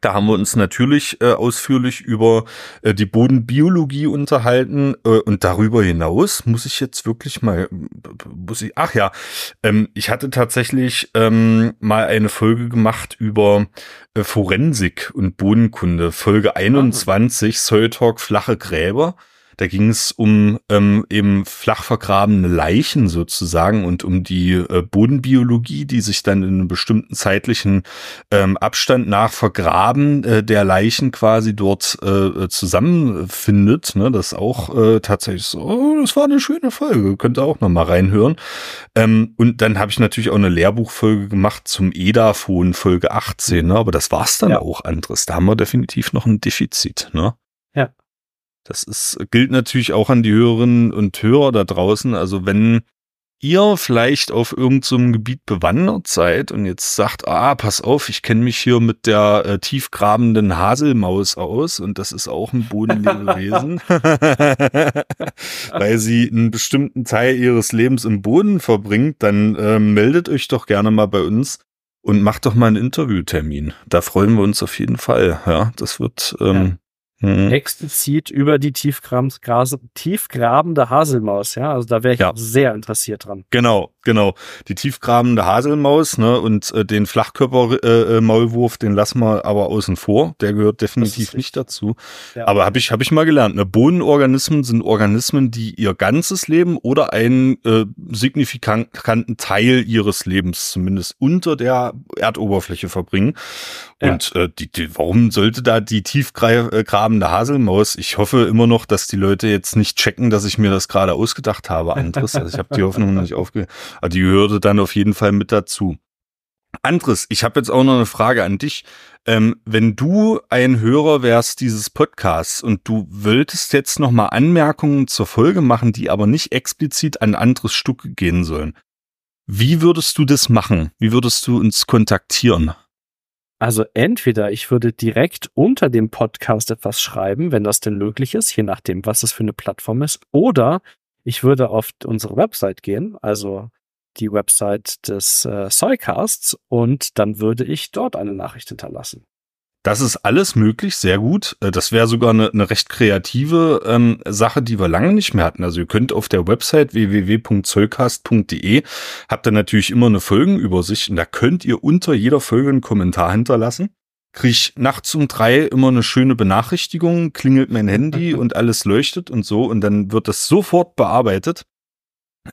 Da haben wir uns natürlich äh, ausführlich über äh, die Bodenbiologie unterhalten äh, und darüber hinaus muss ich jetzt wirklich mal, muss ich, ach ja, ähm, ich hatte tatsächlich ähm, mal eine Folge gemacht über äh, Forensik und Bodenkunde, Folge 21, ah. Soil Talk flache Gräber. Da ging es um ähm, eben flach vergrabene Leichen sozusagen und um die äh, Bodenbiologie, die sich dann in einem bestimmten zeitlichen ähm, Abstand nach Vergraben äh, der Leichen quasi dort äh, zusammenfindet. Ne? Das auch äh, tatsächlich so, oh, das war eine schöne Folge, könnt ihr auch noch mal reinhören. Ähm, und dann habe ich natürlich auch eine Lehrbuchfolge gemacht zum EDA-Phon, Folge 18, ne? aber das war's dann ja. auch anderes. Da haben wir definitiv noch ein Defizit. Ne? Ja. Das ist, gilt natürlich auch an die Hörerinnen und Hörer da draußen. Also wenn ihr vielleicht auf irgendeinem so Gebiet bewandert seid und jetzt sagt, ah, pass auf, ich kenne mich hier mit der äh, tiefgrabenden Haselmaus aus und das ist auch ein Bodenlebewesen, weil sie einen bestimmten Teil ihres Lebens im Boden verbringt, dann äh, meldet euch doch gerne mal bei uns und macht doch mal einen Interviewtermin. Da freuen wir uns auf jeden Fall. Ja, das wird ähm, mhm. explizit über die tiefgrabende Haselmaus. Ja, also da wäre ich ja. sehr interessiert dran. Genau, genau. Die tiefgrabende Haselmaus ne, und äh, den Flachkörper-Maulwurf, äh, den lassen wir aber außen vor. Der gehört definitiv nicht dazu. Ja. Aber habe ich, hab ich mal gelernt. Ne? Bodenorganismen sind Organismen, die ihr ganzes Leben oder einen äh, signifikanten Teil ihres Lebens zumindest unter der Erdoberfläche verbringen. Ja. Und äh, die, die, warum sollte da die tiefgrabende abende Haselmaus. Ich hoffe immer noch, dass die Leute jetzt nicht checken, dass ich mir das gerade ausgedacht habe, Andres. Also ich habe die Hoffnung noch nicht aufge... Aber die gehörte dann auf jeden Fall mit dazu. Andres, ich habe jetzt auch noch eine Frage an dich. Ähm, wenn du ein Hörer wärst dieses Podcasts und du wolltest jetzt noch mal Anmerkungen zur Folge machen, die aber nicht explizit an Andres Stücke gehen sollen, wie würdest du das machen? Wie würdest du uns kontaktieren? Also entweder ich würde direkt unter dem Podcast etwas schreiben, wenn das denn möglich ist, je nachdem, was es für eine Plattform ist, oder ich würde auf unsere Website gehen, also die Website des äh, Soycasts, und dann würde ich dort eine Nachricht hinterlassen. Das ist alles möglich, sehr gut. Äh, das wäre sogar eine, eine recht kreative ähm, Sache, die wir lange nicht mehr hatten. Also ihr könnt auf der Website www.zollcast.de habt ihr natürlich immer eine Folgenübersicht und da könnt ihr unter jeder Folge einen Kommentar hinterlassen. Krieg nachts um drei immer eine schöne Benachrichtigung, klingelt mein Handy und alles leuchtet und so und dann wird das sofort bearbeitet.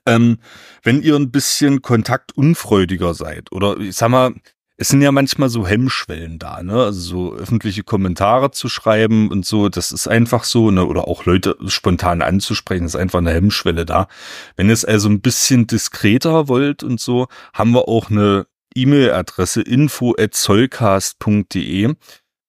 Ähm, wenn ihr ein bisschen kontaktunfreudiger seid oder ich sag mal, es sind ja manchmal so Hemmschwellen da, ne? Also so öffentliche Kommentare zu schreiben und so, das ist einfach so, ne? Oder auch Leute spontan anzusprechen, ist einfach eine Hemmschwelle da. Wenn ihr es also ein bisschen diskreter wollt und so, haben wir auch eine E-Mail-Adresse info@zollcast.de.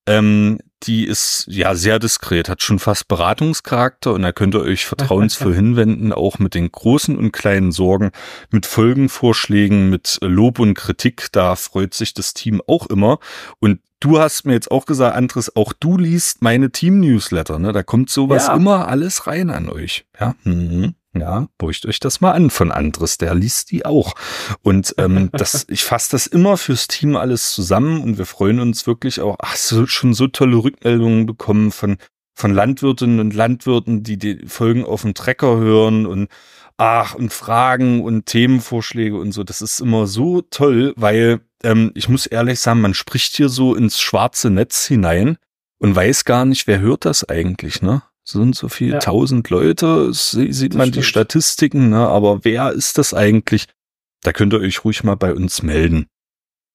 Ähm, die ist ja sehr diskret, hat schon fast Beratungscharakter und da könnt ihr euch vertrauensvoll hinwenden, auch mit den großen und kleinen Sorgen, mit Folgenvorschlägen, mit Lob und Kritik. Da freut sich das Team auch immer. Und du hast mir jetzt auch gesagt, Andres, auch du liest meine Team-Newsletter, ne? Da kommt sowas ja. immer alles rein an euch. Ja. Mhm. Ja, burcht euch das mal an von Andres, der liest die auch. Und ähm, das, ich fasse das immer fürs Team alles zusammen und wir freuen uns wirklich auch, ach, so, schon so tolle Rückmeldungen bekommen von, von Landwirtinnen und Landwirten, die die Folgen auf dem Trecker hören und ach, und Fragen und Themenvorschläge und so. Das ist immer so toll, weil ähm, ich muss ehrlich sagen, man spricht hier so ins schwarze Netz hinein und weiß gar nicht, wer hört das eigentlich, ne? Sind so viel ja. tausend Leute, sieht das man stimmt. die Statistiken, ne? aber wer ist das eigentlich? Da könnt ihr euch ruhig mal bei uns melden.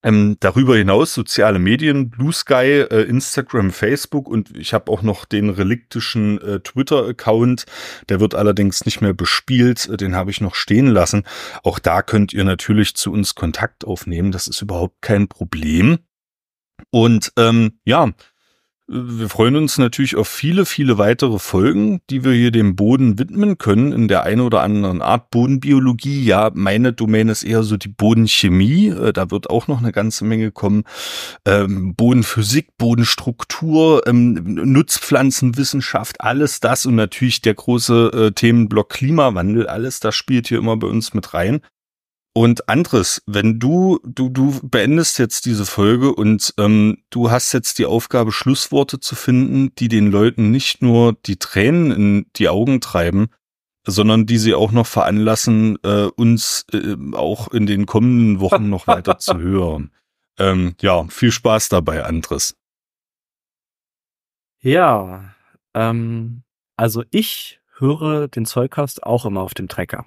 Ähm, darüber hinaus soziale Medien, Blue Sky, äh, Instagram, Facebook und ich habe auch noch den reliktischen äh, Twitter-Account. Der wird allerdings nicht mehr bespielt, äh, den habe ich noch stehen lassen. Auch da könnt ihr natürlich zu uns Kontakt aufnehmen, das ist überhaupt kein Problem. Und ähm, ja, wir freuen uns natürlich auf viele, viele weitere Folgen, die wir hier dem Boden widmen können in der einen oder anderen Art Bodenbiologie. Ja, meine Domäne ist eher so die Bodenchemie. Äh, da wird auch noch eine ganze Menge kommen. Ähm, Bodenphysik, Bodenstruktur, ähm, Nutzpflanzenwissenschaft, alles das und natürlich der große äh, Themenblock Klimawandel. Alles das spielt hier immer bei uns mit rein. Und Andres, wenn du, du, du beendest jetzt diese Folge und ähm, du hast jetzt die Aufgabe, Schlussworte zu finden, die den Leuten nicht nur die Tränen in die Augen treiben, sondern die sie auch noch veranlassen, äh, uns äh, auch in den kommenden Wochen noch weiter zu hören. Ähm, ja, viel Spaß dabei, Andres. Ja, ähm, also ich höre den Zollcast auch immer auf dem Trecker.